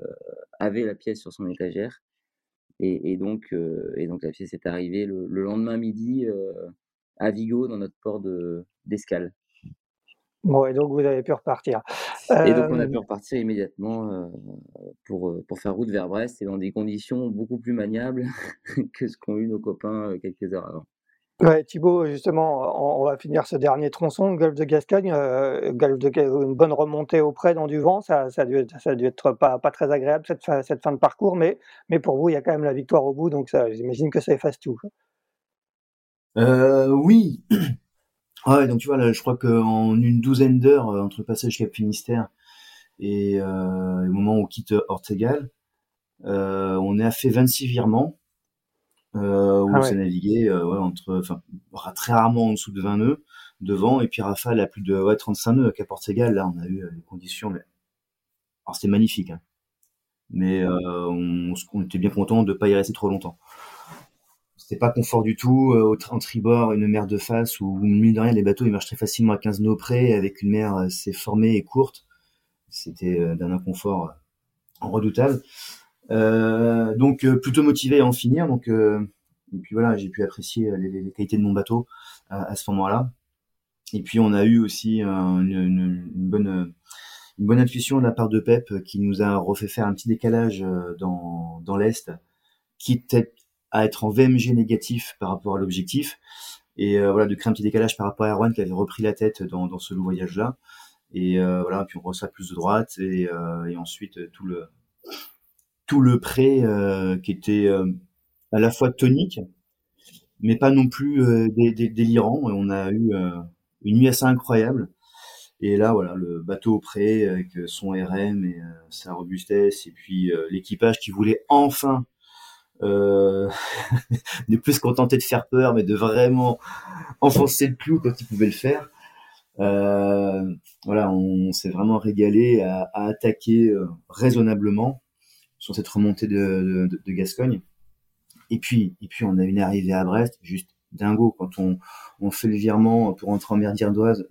avait la pièce sur son étagère et, donc et donc la pièce est arrivée le, lendemain midi à Vigo dans notre port de d'escale. Bon, et donc vous avez pu repartir. Et donc on a pu repartir immédiatement pour, pour faire route vers Brest et dans des conditions beaucoup plus maniables que ce qu'ont eu nos copains quelques heures avant. Thibaut, justement, on, va finir ce dernier tronçon, Golfe de Gascogne, euh, une bonne remontée auprès dans du vent, ça, ça, a, dû, être pas, très agréable cette fin, de parcours, mais, pour vous, il y a quand même la victoire au bout, donc j'imagine que ça efface tout. Euh, oui, Ouais, donc tu vois, là, je crois qu'en une douzaine d'heures, entre le passage Cap Finistère et le moment où on quitte Ortegal, on a fait 26 virements. Euh, où ah ouais. navigué ouais, entre, enfin, très rarement en dessous de 20 nœuds devant, et puis Rafale a plus de ouais, 35 nœuds. À Portugal, là, on a eu des conditions, mais alors c'était magnifique, hein. mais euh, on, on, était bien content de pas y rester trop longtemps. C'était pas confort du tout. Euh, en tribord, une mer de face où, mine de rien, les bateaux ils marchent très facilement à 15 nœuds près, avec une mer assez formée et courte. C'était d'un inconfort redoutable. Euh, donc euh, plutôt motivé à en finir. Donc euh, et puis voilà, j'ai pu apprécier les, les, qualités de mon bateau à, ce moment-là. Et puis on a eu aussi une, une, bonne une bonne intuition de la part de Pep qui nous a refait faire un petit décalage dans, dans l'est, quitte à être en VMG négatif par rapport à l'objectif, et voilà de créer un petit décalage par rapport à Erwan qui avait repris la tête dans, dans ce voyage-là. Et euh, voilà, puis on reçoit plus de droite et, et ensuite tout le tout le prêt euh, qui était euh, à la fois tonique, mais pas non plus euh, délirant. On a eu une nuit assez incroyable. Et là, voilà, le bateau au prêt avec son RM et sa robustesse, et puis l'équipage qui voulait enfin euh, ne plus se contenter de faire peur, mais de vraiment enfoncer le clou quand il pouvait le faire. Euh, voilà, on, s'est vraiment régalé à, à attaquer raisonnablement cette remontée de, de, Gascogne. Et puis, et puis on a une arrivée à Brest, juste dingo quand on, on fait le virement pour entrer en mer d'Iroise,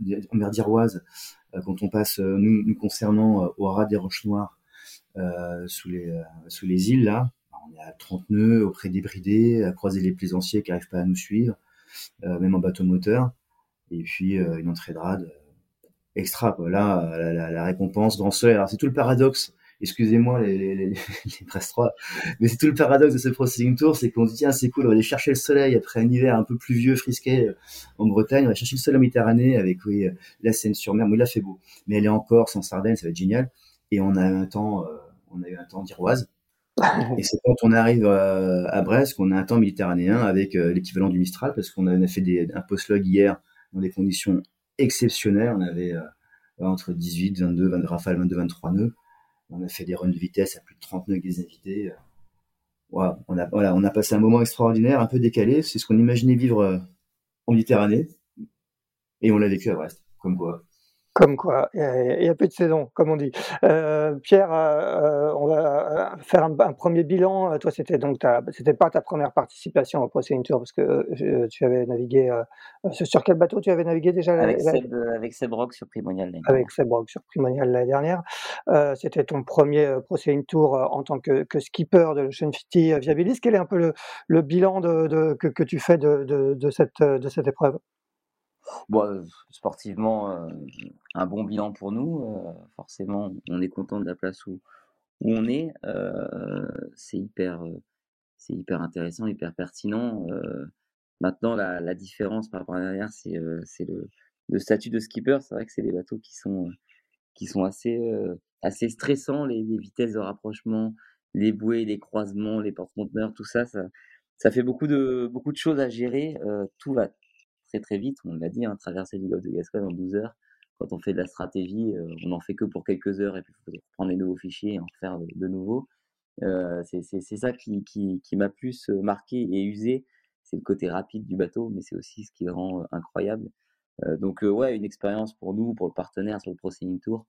euh, quand on passe euh, nous, nous concernant euh, au ras des Roches Noires sous les sous les îles là, on est à 30 nœuds auprès des bridés, à croiser les plaisanciers qui arrivent pas à nous suivre, même en bateau moteur. Et puis une entrée de rade extra quoi. Là, la récompense grand soleil. Alors c'est tout le paradoxe excusez-moi les, les 3 mais c'est tout le paradoxe de ce Processing Tour, c'est qu'on se dit, tiens, c'est cool, on va aller chercher le soleil après un hiver un peu pluvieux, frisqué euh, en Bretagne, on va chercher le soleil en Méditerranée avec, oui, euh, la Seine-sur-Mer, oui, a fait beau, mais elle est en Corse, en Sardaigne, ça va être génial, et on a un temps, euh, on a eu un temps d'Iroise, et c'est quand on arrive à Brest qu'on a un temps méditerranéen avec l'équivalent du Mistral, parce qu'on a fait des, un post-log hier dans des conditions exceptionnelles, on avait entre 18, 22, 22 rafales, 22, 23 nœuds, on a fait des runs de vitesse à plus de 30 nœuds avec des invités. on a, voilà, on a passé un moment extraordinaire, un peu décalé. C'est ce qu'on imaginait vivre euh, en Méditerranée. Et on l'a vécu à Brest. Comme quoi, comme quoi, il y a plus de saison, comme on dit. Euh, Pierre, euh, on va faire un, premier bilan. Toi, c'était donc c'était pas ta première participation au Procédure Tour parce que euh, tu avais navigué sur quel bateau tu avais navigué déjà Avec, Seb, avec Seb Rock sur Primonial. Avec Seb Rock sur Primonial l'année dernière. c'était ton premier Procédure Tour en tant que, skipper de l'Ocean 50 Viabilis. Quel est un peu le, bilan de, que, que, tu fais de, de, cette, de cette épreuve? Bon, sportivement, un bon bilan pour nous. forcément, on est content de la place où, où on est. c'est hyper, c'est hyper intéressant, hyper pertinent. maintenant, la, la, différence par rapport à l'arrière, c'est c'est le, le, statut de skipper. C'est vrai que c'est des bateaux qui sont, qui sont assez, assez stressants, les, les, vitesses de rapprochement, les bouées, les croisements, les porte-conteneurs, tout ça, ça, ça, fait beaucoup de, beaucoup de choses à gérer. tout va très très vite. On l'a dit, hein, traverser du golfe de Gascogne en 12 heures. Quand on fait de la stratégie, euh, on n'en fait que pour quelques heures et puis il faut prendre les nouveaux fichiers et en faire de, nouveaux. Euh, c'est ça qui, qui, m'a plus euh, marqué et usé. C'est le côté rapide du bateau, mais c'est aussi ce qui le rend incroyable. donc ouais, une expérience pour nous, pour le partenaire sur le Processing Tour.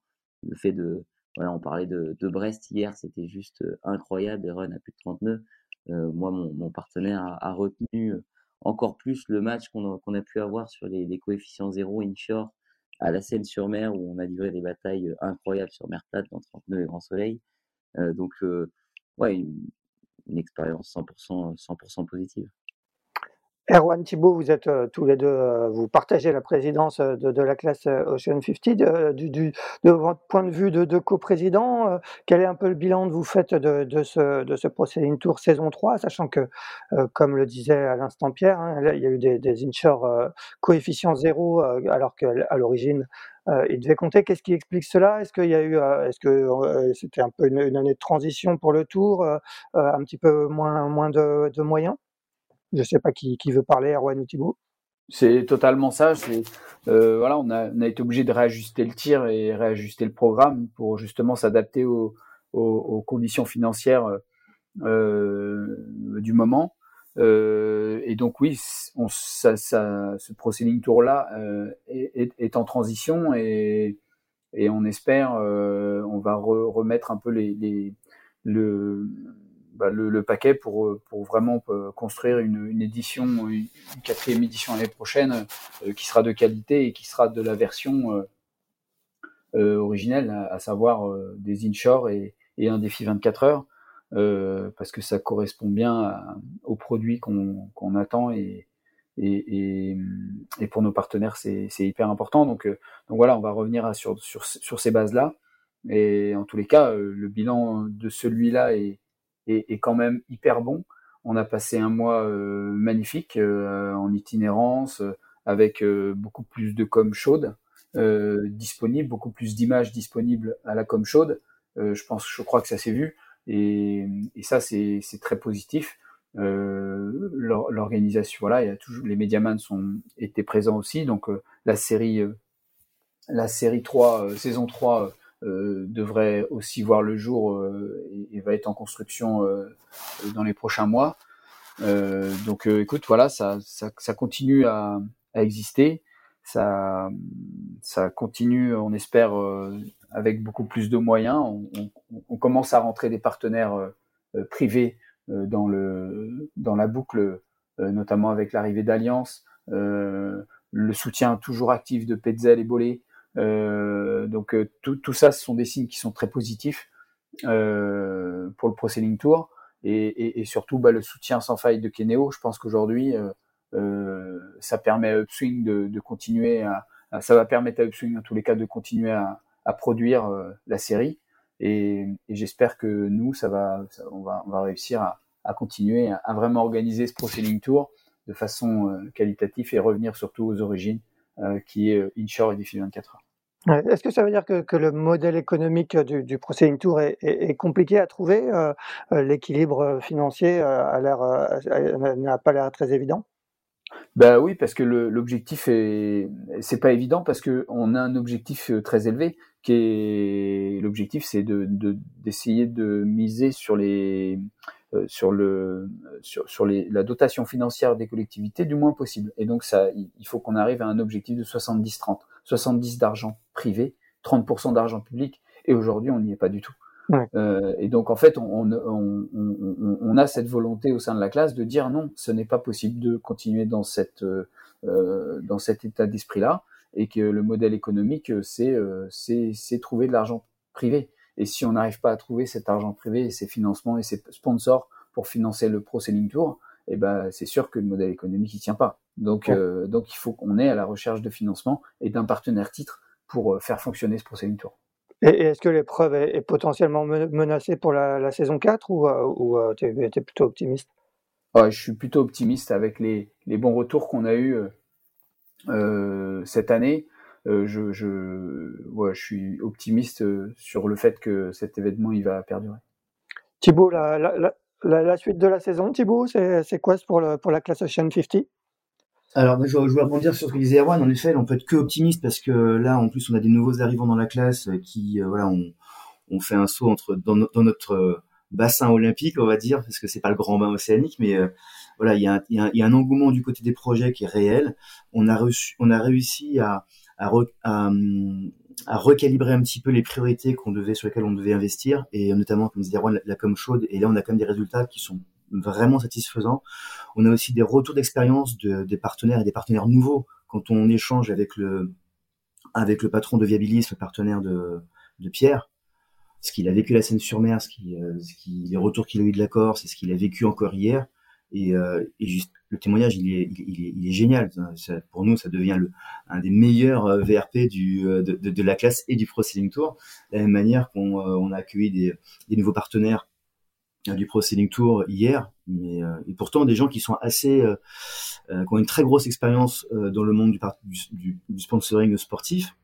Le fait de, voilà, on parlait de, de Brest hier, c'était juste incroyable, des runs à plus de 30 nœuds. moi, mon, mon partenaire a retenu encore plus le match qu'on a, pu avoir sur les, coefficients zéro inshore à la Seine-sur-Mer où on a livré des batailles incroyables sur mer plate dans 39 et Grand Soleil. Euh, donc, euh, ouais, une, une expérience 100%, 100 positive. Erwan Thibault, vous êtes euh, tous les deux, euh, vous partagez la présidence euh, de, la classe Ocean 50. De, du, du, de votre point de vue de, de coprésident, quel est un peu le bilan que vous faites de, de ce, de ce Tour saison 3, sachant que, comme le disait à l'instant Pierre, hein, il y a eu des, des inshore coefficients zéro, alors qu'à l'origine, il devait compter. Qu'est-ce qui explique cela? Est-ce qu'il y a eu, est-ce que c'était un peu une, une, année de transition pour le Tour, un petit peu moins, moins de moyens? Je ne sais pas qui, qui, veut parler, Erwan ou Thibault. C'est totalement ça. C'est voilà, on a, été obligé de réajuster le tir et réajuster le programme pour justement s'adapter aux, aux, conditions financières du moment. et donc oui, ce Pro Tour là est, est, en transition et, et on espère, on va remettre un peu les, les le bah, le, paquet pour, pour vraiment euh, construire une, une édition, une, quatrième édition l'année prochaine euh, qui sera de qualité et qui sera de la version euh, originelle, à, savoir des inshore et, et un défi 24 heures. Parce que ça correspond bien aux produits qu'on qu'on attend et, et, et, pour nos partenaires c'est hyper important. Donc, donc voilà, on va revenir sur, sur, sur ces bases-là. Et en tous les cas, le bilan de celui-là est, est, quand même hyper bon. On a passé un mois euh, magnifique euh, en itinérance, euh, avec beaucoup plus de com chaude disponible, beaucoup plus d'images disponibles à la com chaude. je pense, je crois que ça s'est vu, et, ça c'est très positif. L'organisation, voilà, il y a toujours les médiamans sont étaient présents aussi, donc la série, la série 3, saison 3 euh, devrait aussi voir le jour euh, et, va être en construction euh, dans les prochains mois. donc écoute, voilà, ça, ça, ça continue à, à, exister. Ça, ça continue, on espère, avec beaucoup plus de moyens. On, on, on, commence à rentrer des partenaires privés dans, le, dans la boucle, notamment avec l'arrivée d'Alliance, le soutien toujours actif de Petzel et euh, donc euh, tout, tout, ça, ce sont des signes qui sont très positifs euh, pour le Pro Selling Tour et, et, et surtout bah, le soutien sans faille de Keneo. Je pense qu'aujourd'hui, euh, ça permet à Upswing de, de continuer à, ça va permettre à Upswing en tous les cas de continuer à, à produire la série et, et j'espère que nous, ça va, on va, on va réussir à, à continuer à, vraiment organiser ce Pro Tour de façon qualitative et revenir surtout aux origines euh, qui est euh, inshore et défi 24 heures. Est-ce que ça veut dire que, que le modèle économique du, du Proceeding Tour est, est, compliqué à trouver euh, L'équilibre financier n'a pas l'air très évident? Bah oui, parce que l'objectif est, c'est pas évident parce que on a un objectif très élevé qui est l'objectif, c'est de d'essayer de, miser sur les euh, sur le sur, sur les, la dotation financière des collectivités du moins possible. Et donc ça, il faut qu'on arrive à un objectif de 70-30, 70 d'argent privé, 30% d'argent public. Et aujourd'hui, on n'y est pas du tout. Euh, et donc en fait, on, on, on, on, a cette volonté au sein de la classe de dire non, ce n'est pas possible de continuer dans cette euh, dans cet état d'esprit là, et que le modèle économique, c'est euh, c'est trouver de l'argent privé. Et si on n'arrive pas à trouver cet argent privé et ces financements et ces sponsors pour financer le Pro Selling Tour, eh ben, c'est sûr que le modèle économique ne tient pas. Donc, euh, donc il faut qu'on ait à la recherche de financement et d'un partenaire titre pour euh, faire fonctionner ce Pro Selling Tour. Et est-ce que l'épreuve est, potentiellement menacée pour la, saison 4 ou, euh, ou tu es, plutôt optimiste? Je suis plutôt optimiste avec les, les bons retours qu'on a eus cette année. Euh, je, je, ouais, je suis optimiste euh, sur le fait que cet événement il va perdurer. Thibaut, la, la, la, la suite de la saison, Thibaut, c'est quoi pour, le, pour la classe Ocean 50 alors, je, je voulais rebondir sur ce que disait Erwan. En effet, on peut être que optimiste parce que là, en plus, on a des nouveaux arrivants dans la classe qui, euh, voilà, on, on, fait un saut entre dans, dans, notre bassin olympique, on va dire, parce que c'est pas le grand bain océanique, mais voilà, il y, a un, il, y a il y, a un engouement du côté des projets qui est réel. On a reçu, on a réussi à, à, recalibrer un petit peu les priorités qu'on devait sur lesquelles on devait investir et notamment comme disait Rouen, la, la com chaude et là on a quand même des résultats qui sont vraiment satisfaisants. On a aussi des retours d'expérience de, des partenaires et des partenaires nouveaux quand on échange avec le avec le patron de Viabilis, le partenaire de, Pierre, ce qu'il a vécu la Seine-sur-Mer, euh, ce qui, les retours qu'il a eu de la Corse, et ce qu'il a vécu encore hier. Et, euh, juste, le témoignage, il est, il est, il est génial. Ça, pour nous, ça devient le, un des meilleurs euh, VRP du, euh, de, de, de, la classe et du Pro Selling Tour. De la même manière qu'on euh, on a accueilli des, des nouveaux partenaires du Pro Selling Tour hier, mais et pourtant des gens qui sont assez, euh, qui ont une très grosse expérience dans le monde du, du, du, sponsoring sportif.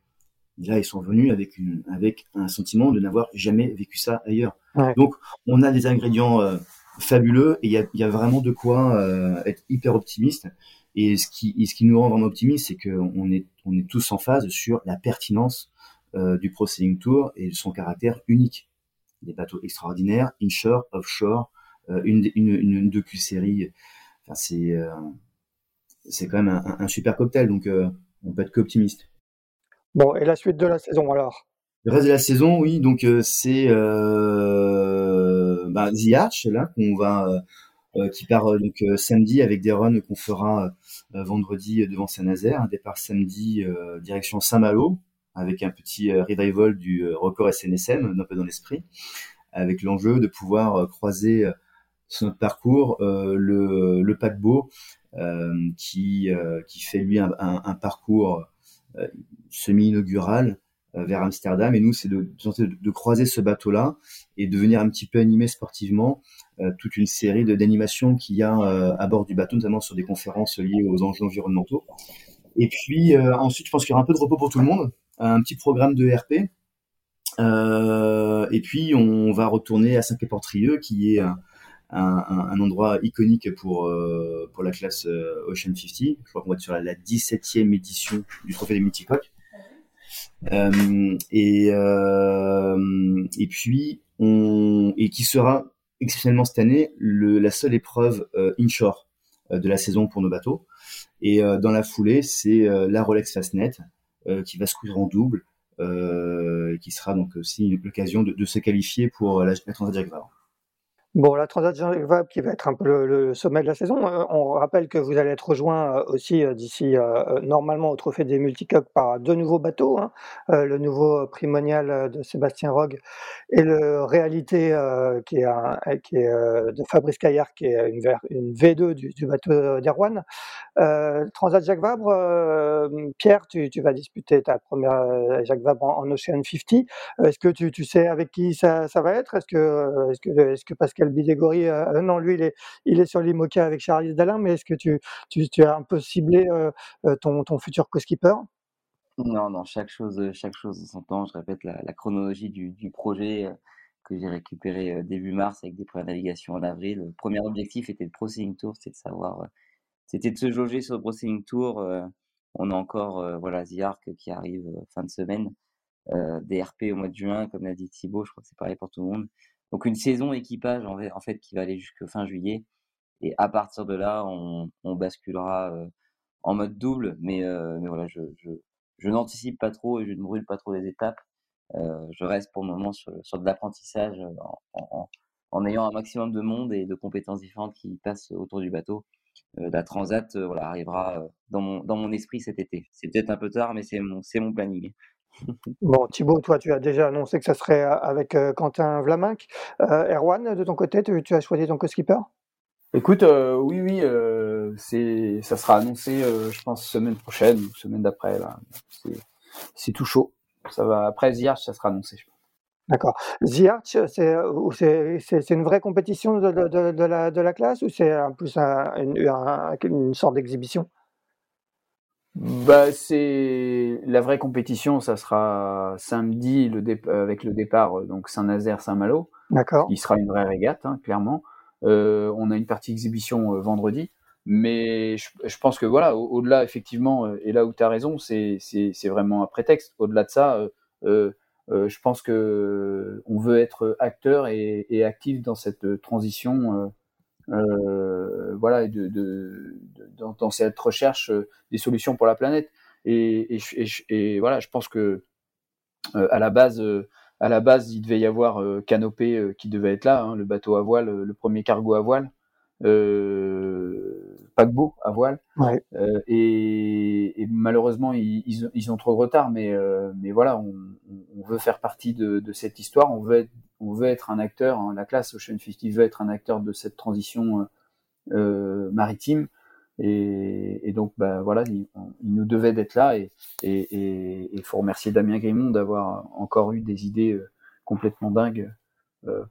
Et là, ils sont venus avec une, avec un sentiment de n'avoir jamais vécu ça ailleurs. Ouais. Donc, on a des ingrédients fabuleux et il y a, y a, vraiment de quoi euh, être hyper optimiste. Et ce qui, ce qui nous rend vraiment optimistes, c'est qu'on est, on est tous en phase sur la pertinence du Pro Sailing Tour et son caractère unique. Des bateaux extraordinaires, inshore, offshore, une, une, une docu-série. Enfin, c'est c'est quand même un, un, super cocktail, donc on peut être qu'optimiste. Bon, et la suite de la saison alors? Le reste de la saison, oui, donc euh, c'est euh, bah, The Arch là qu'on va euh, euh qui part euh, donc samedi avec des runs qu'on fera vendredi devant Saint-Nazaire, un départ samedi direction Saint-Malo avec un petit revival du record SNSM un peu dans l'esprit, avec l'enjeu de pouvoir croiser sur notre parcours le, le paquebot qui qui fait lui un, un, un parcours semi-inaugural vers Amsterdam. Et nous, c'est de, de, croiser ce bateau-là et de venir un petit peu animer sportivement euh, toute une série d'animations qu'il y a à bord du bateau, notamment sur des conférences liées aux enjeux environnementaux. Et puis ensuite, je pense qu'il y aura un peu de repos pour tout le monde, un petit programme de RP. et puis on va retourner à Saint-Quay-Portrieux, qui est un, endroit iconique pour, euh, pour la classe euh, Ocean 50. Je crois qu'on va être sur la, 17e édition du Trophée des Multicoques. Euh, et, et puis, on, et qui sera exceptionnellement cette année le, la seule épreuve inshore de la saison pour nos bateaux. Et dans la foulée, c'est la Rolex Fastnet qui va se couvrir en double, euh, qui sera donc aussi l'occasion de, de, se qualifier pour la, la Transat. Bon, la transaction Vabre qui va être un peu le, sommet de la saison. Euh, on rappelle que vous allez être rejoint euh, aussi euh, d'ici normalement au Trophée des Multicoques par deux nouveaux bateaux, hein. le nouveau Primonial de Sébastien Rogue et le Réalité qui est, est de Fabrice Caillard, qui est une, une V2 du, bateau d'Erwan. Transat Jacques Vabre, Pierre, tu, vas disputer ta première Jacques Vabre en, Ocean 50. Est-ce que tu, sais avec qui ça, va être? Est-ce que, est-ce que Pascal Bidégory, euh, non, lui, il est, il est sur l'IMOCA avec Charles Dalin, mais est-ce que tu, tu, tu, as un peu ciblé euh, euh, ton, ton futur co-skipper? Non, non, chaque chose, chaque chose son temps. Je répète la, chronologie du, projet que j'ai récupéré début mars avec des premières navigations en avril. Le premier objectif était le Pro Tour, c'était de savoir, c'était de se jauger sur le Pro Tour. on a encore voilà Ziark qui arrive fin de semaine, des RP au mois de juin, comme l'a dit Thibaut, je crois que c'est pareil pour tout le monde. Donc une saison équipage en, fait qui va aller jusqu'au fin juillet. Et à partir de là, on, basculera en mode double. Mais, voilà, je, n'anticipe pas trop et je ne brûle pas trop les étapes. Je reste pour le moment sur, de l'apprentissage en, ayant un maximum de monde et de compétences différentes qui passent autour du bateau. la transat arrivera dans mon, esprit cet été. C'est peut-être un peu tard, mais c'est mon, mon planning. Bon, Thibaut, toi, tu as déjà annoncé que ça serait euh, avec euh, Quentin Vlaminck. Euh, Erwan, de ton côté, tu, as choisi ton co-skipper? Écoute, oui, oui, c'est, ça sera annoncé, je pense, semaine prochaine ou semaine d'après. C'est, tout chaud. Ça va après ça sera annoncé. D'accord. Ziarch, c'est, c'est, une vraie compétition de, de, la, de la classe ou c'est plus une sorte d'exhibition? Bah, c'est la vraie compétition, ça sera samedi le avec le départ euh, donc Saint-Nazaire Saint-Malo. D'accord. Il sera une vraie régate, hein, clairement. Euh, on a une partie exhibition euh, vendredi, mais je, je, pense que voilà, au-delà effectivement, euh, et là où tu as raison, c'est vraiment un prétexte. Au-delà de ça, euh, je pense que on veut être acteur et, et actif dans cette transition euh, voilà, de, de, dans, dans, cette recherche euh, des solutions pour la planète. Et, et, et, voilà, je pense que euh, à la base, à la base, il devait y avoir Canopée qui devait être là, hein, le bateau à voile, le premier cargo à voile, euh, paquebot à voile. Ouais. Euh, et, et, malheureusement, ils, ils, ils, ont trop de retard, mais, euh, mais voilà, on, on, veut faire partie de, de, cette histoire, on veut être, on veut être un acteur, hein, la classe Ocean 50 veut être un acteur de cette transition euh, euh maritime. Et, et, donc, bah, voilà, il, il nous devait d'être là et il faut remercier Damien Grimond d'avoir encore eu des idées euh, complètement dingues euh,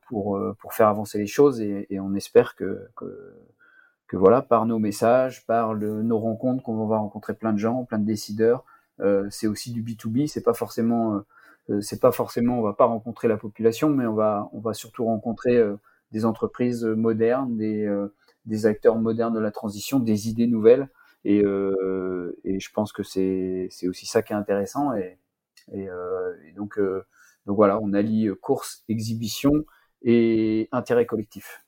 pour, pour faire avancer les choses et, on espère que, que, voilà, par nos messages, par nos rencontres, qu'on va rencontrer plein de gens, plein de décideurs. Euh, c'est aussi du B2B, c'est pas forcément euh, c'est pas forcément, on va pas rencontrer la population, mais on va, on va surtout rencontrer euh, des entreprises modernes, des, euh, des acteurs modernes de la transition, des idées nouvelles. Et, et je pense que c'est aussi ça qui est intéressant. Et, et donc, donc voilà, on allie course, exhibition et intérêt collectif.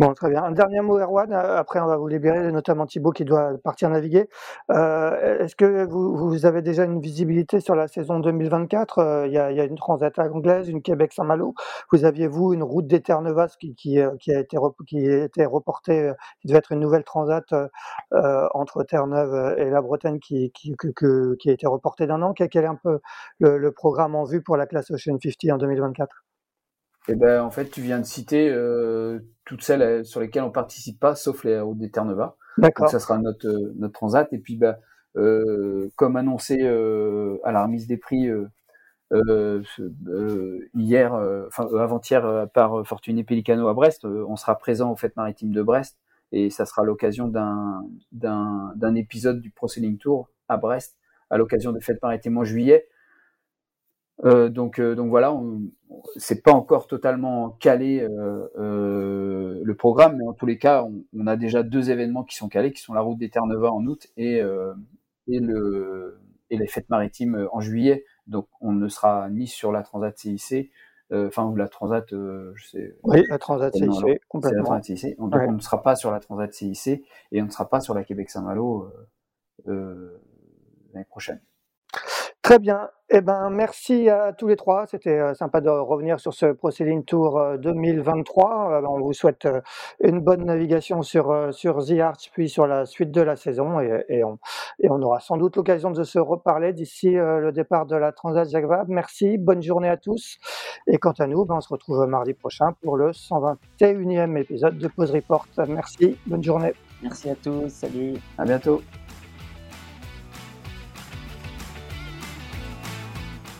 Bon, très bien. Un dernier mot, Erwan. Euh, après, on va vous libérer, notamment Thibaut qui doit partir naviguer. Euh, est-ce que vous, vous, avez déjà une visibilité sur la saison 2024 euh, Il y, a, y, a, une transat anglaise, une Québec-Saint-Malo. Vous aviez-vous une route des Terre-Neuvas qui, qui, qui, a été qui a été reportée, qui devait être une nouvelle transat entre Terre-Neuve et la Bretagne qui, qui, qui, a été reportée d'un an Quel est un peu le, le programme en vue pour la classe Ocean 50 en 2024 eh ben, en fait, tu viens de citer euh, toutes celles euh, sur lesquelles on participe pas, sauf les routes des Terre-Neuva. D'accord. Donc, ça sera notre, euh, notre transat. Et puis, bah, euh, comme annoncé euh, à la remise des prix hier, enfin avant-hier par Fortuné Pelicano à Brest, on sera présent aux Fêtes maritimes de Brest. Et ça sera l'occasion d'un, d'un, d'un épisode du Pro Tour à Brest, à l'occasion des Fêtes maritimes en juillet. Euh, donc, euh, donc voilà, c'est pas encore totalement calé euh, euh, le programme, mais en tous les cas, on, on, a déjà deux événements qui sont calés, qui sont la route des Terre-Neuva en août et, euh, et, le, et les fêtes maritimes en juillet. Donc on ne sera ni sur la Transat CIC, enfin ou la Transat, je sais. Oui, la Transat CIC, complètement. La Transat CIC. Donc on ne sera pas sur la Transat CIC et on ne sera pas sur la Québec-Saint-Malo l'année prochaine. Très bien. Eh ben, merci à tous les trois. C'était euh, sympa de revenir sur ce Proceeding Tour 2023. Euh, euh, on vous souhaite une bonne navigation sur, sur The Arch, puis sur la suite de la saison. Et, et, on, et on, aura sans doute l'occasion de se reparler d'ici le départ de la Transat Jacques Vabre. Merci. Bonne journée à tous. Et quant à nous, ben, on se retrouve mardi prochain pour le 121e épisode de Pause Report. Merci. Bonne journée. Merci à tous. Salut. À bientôt.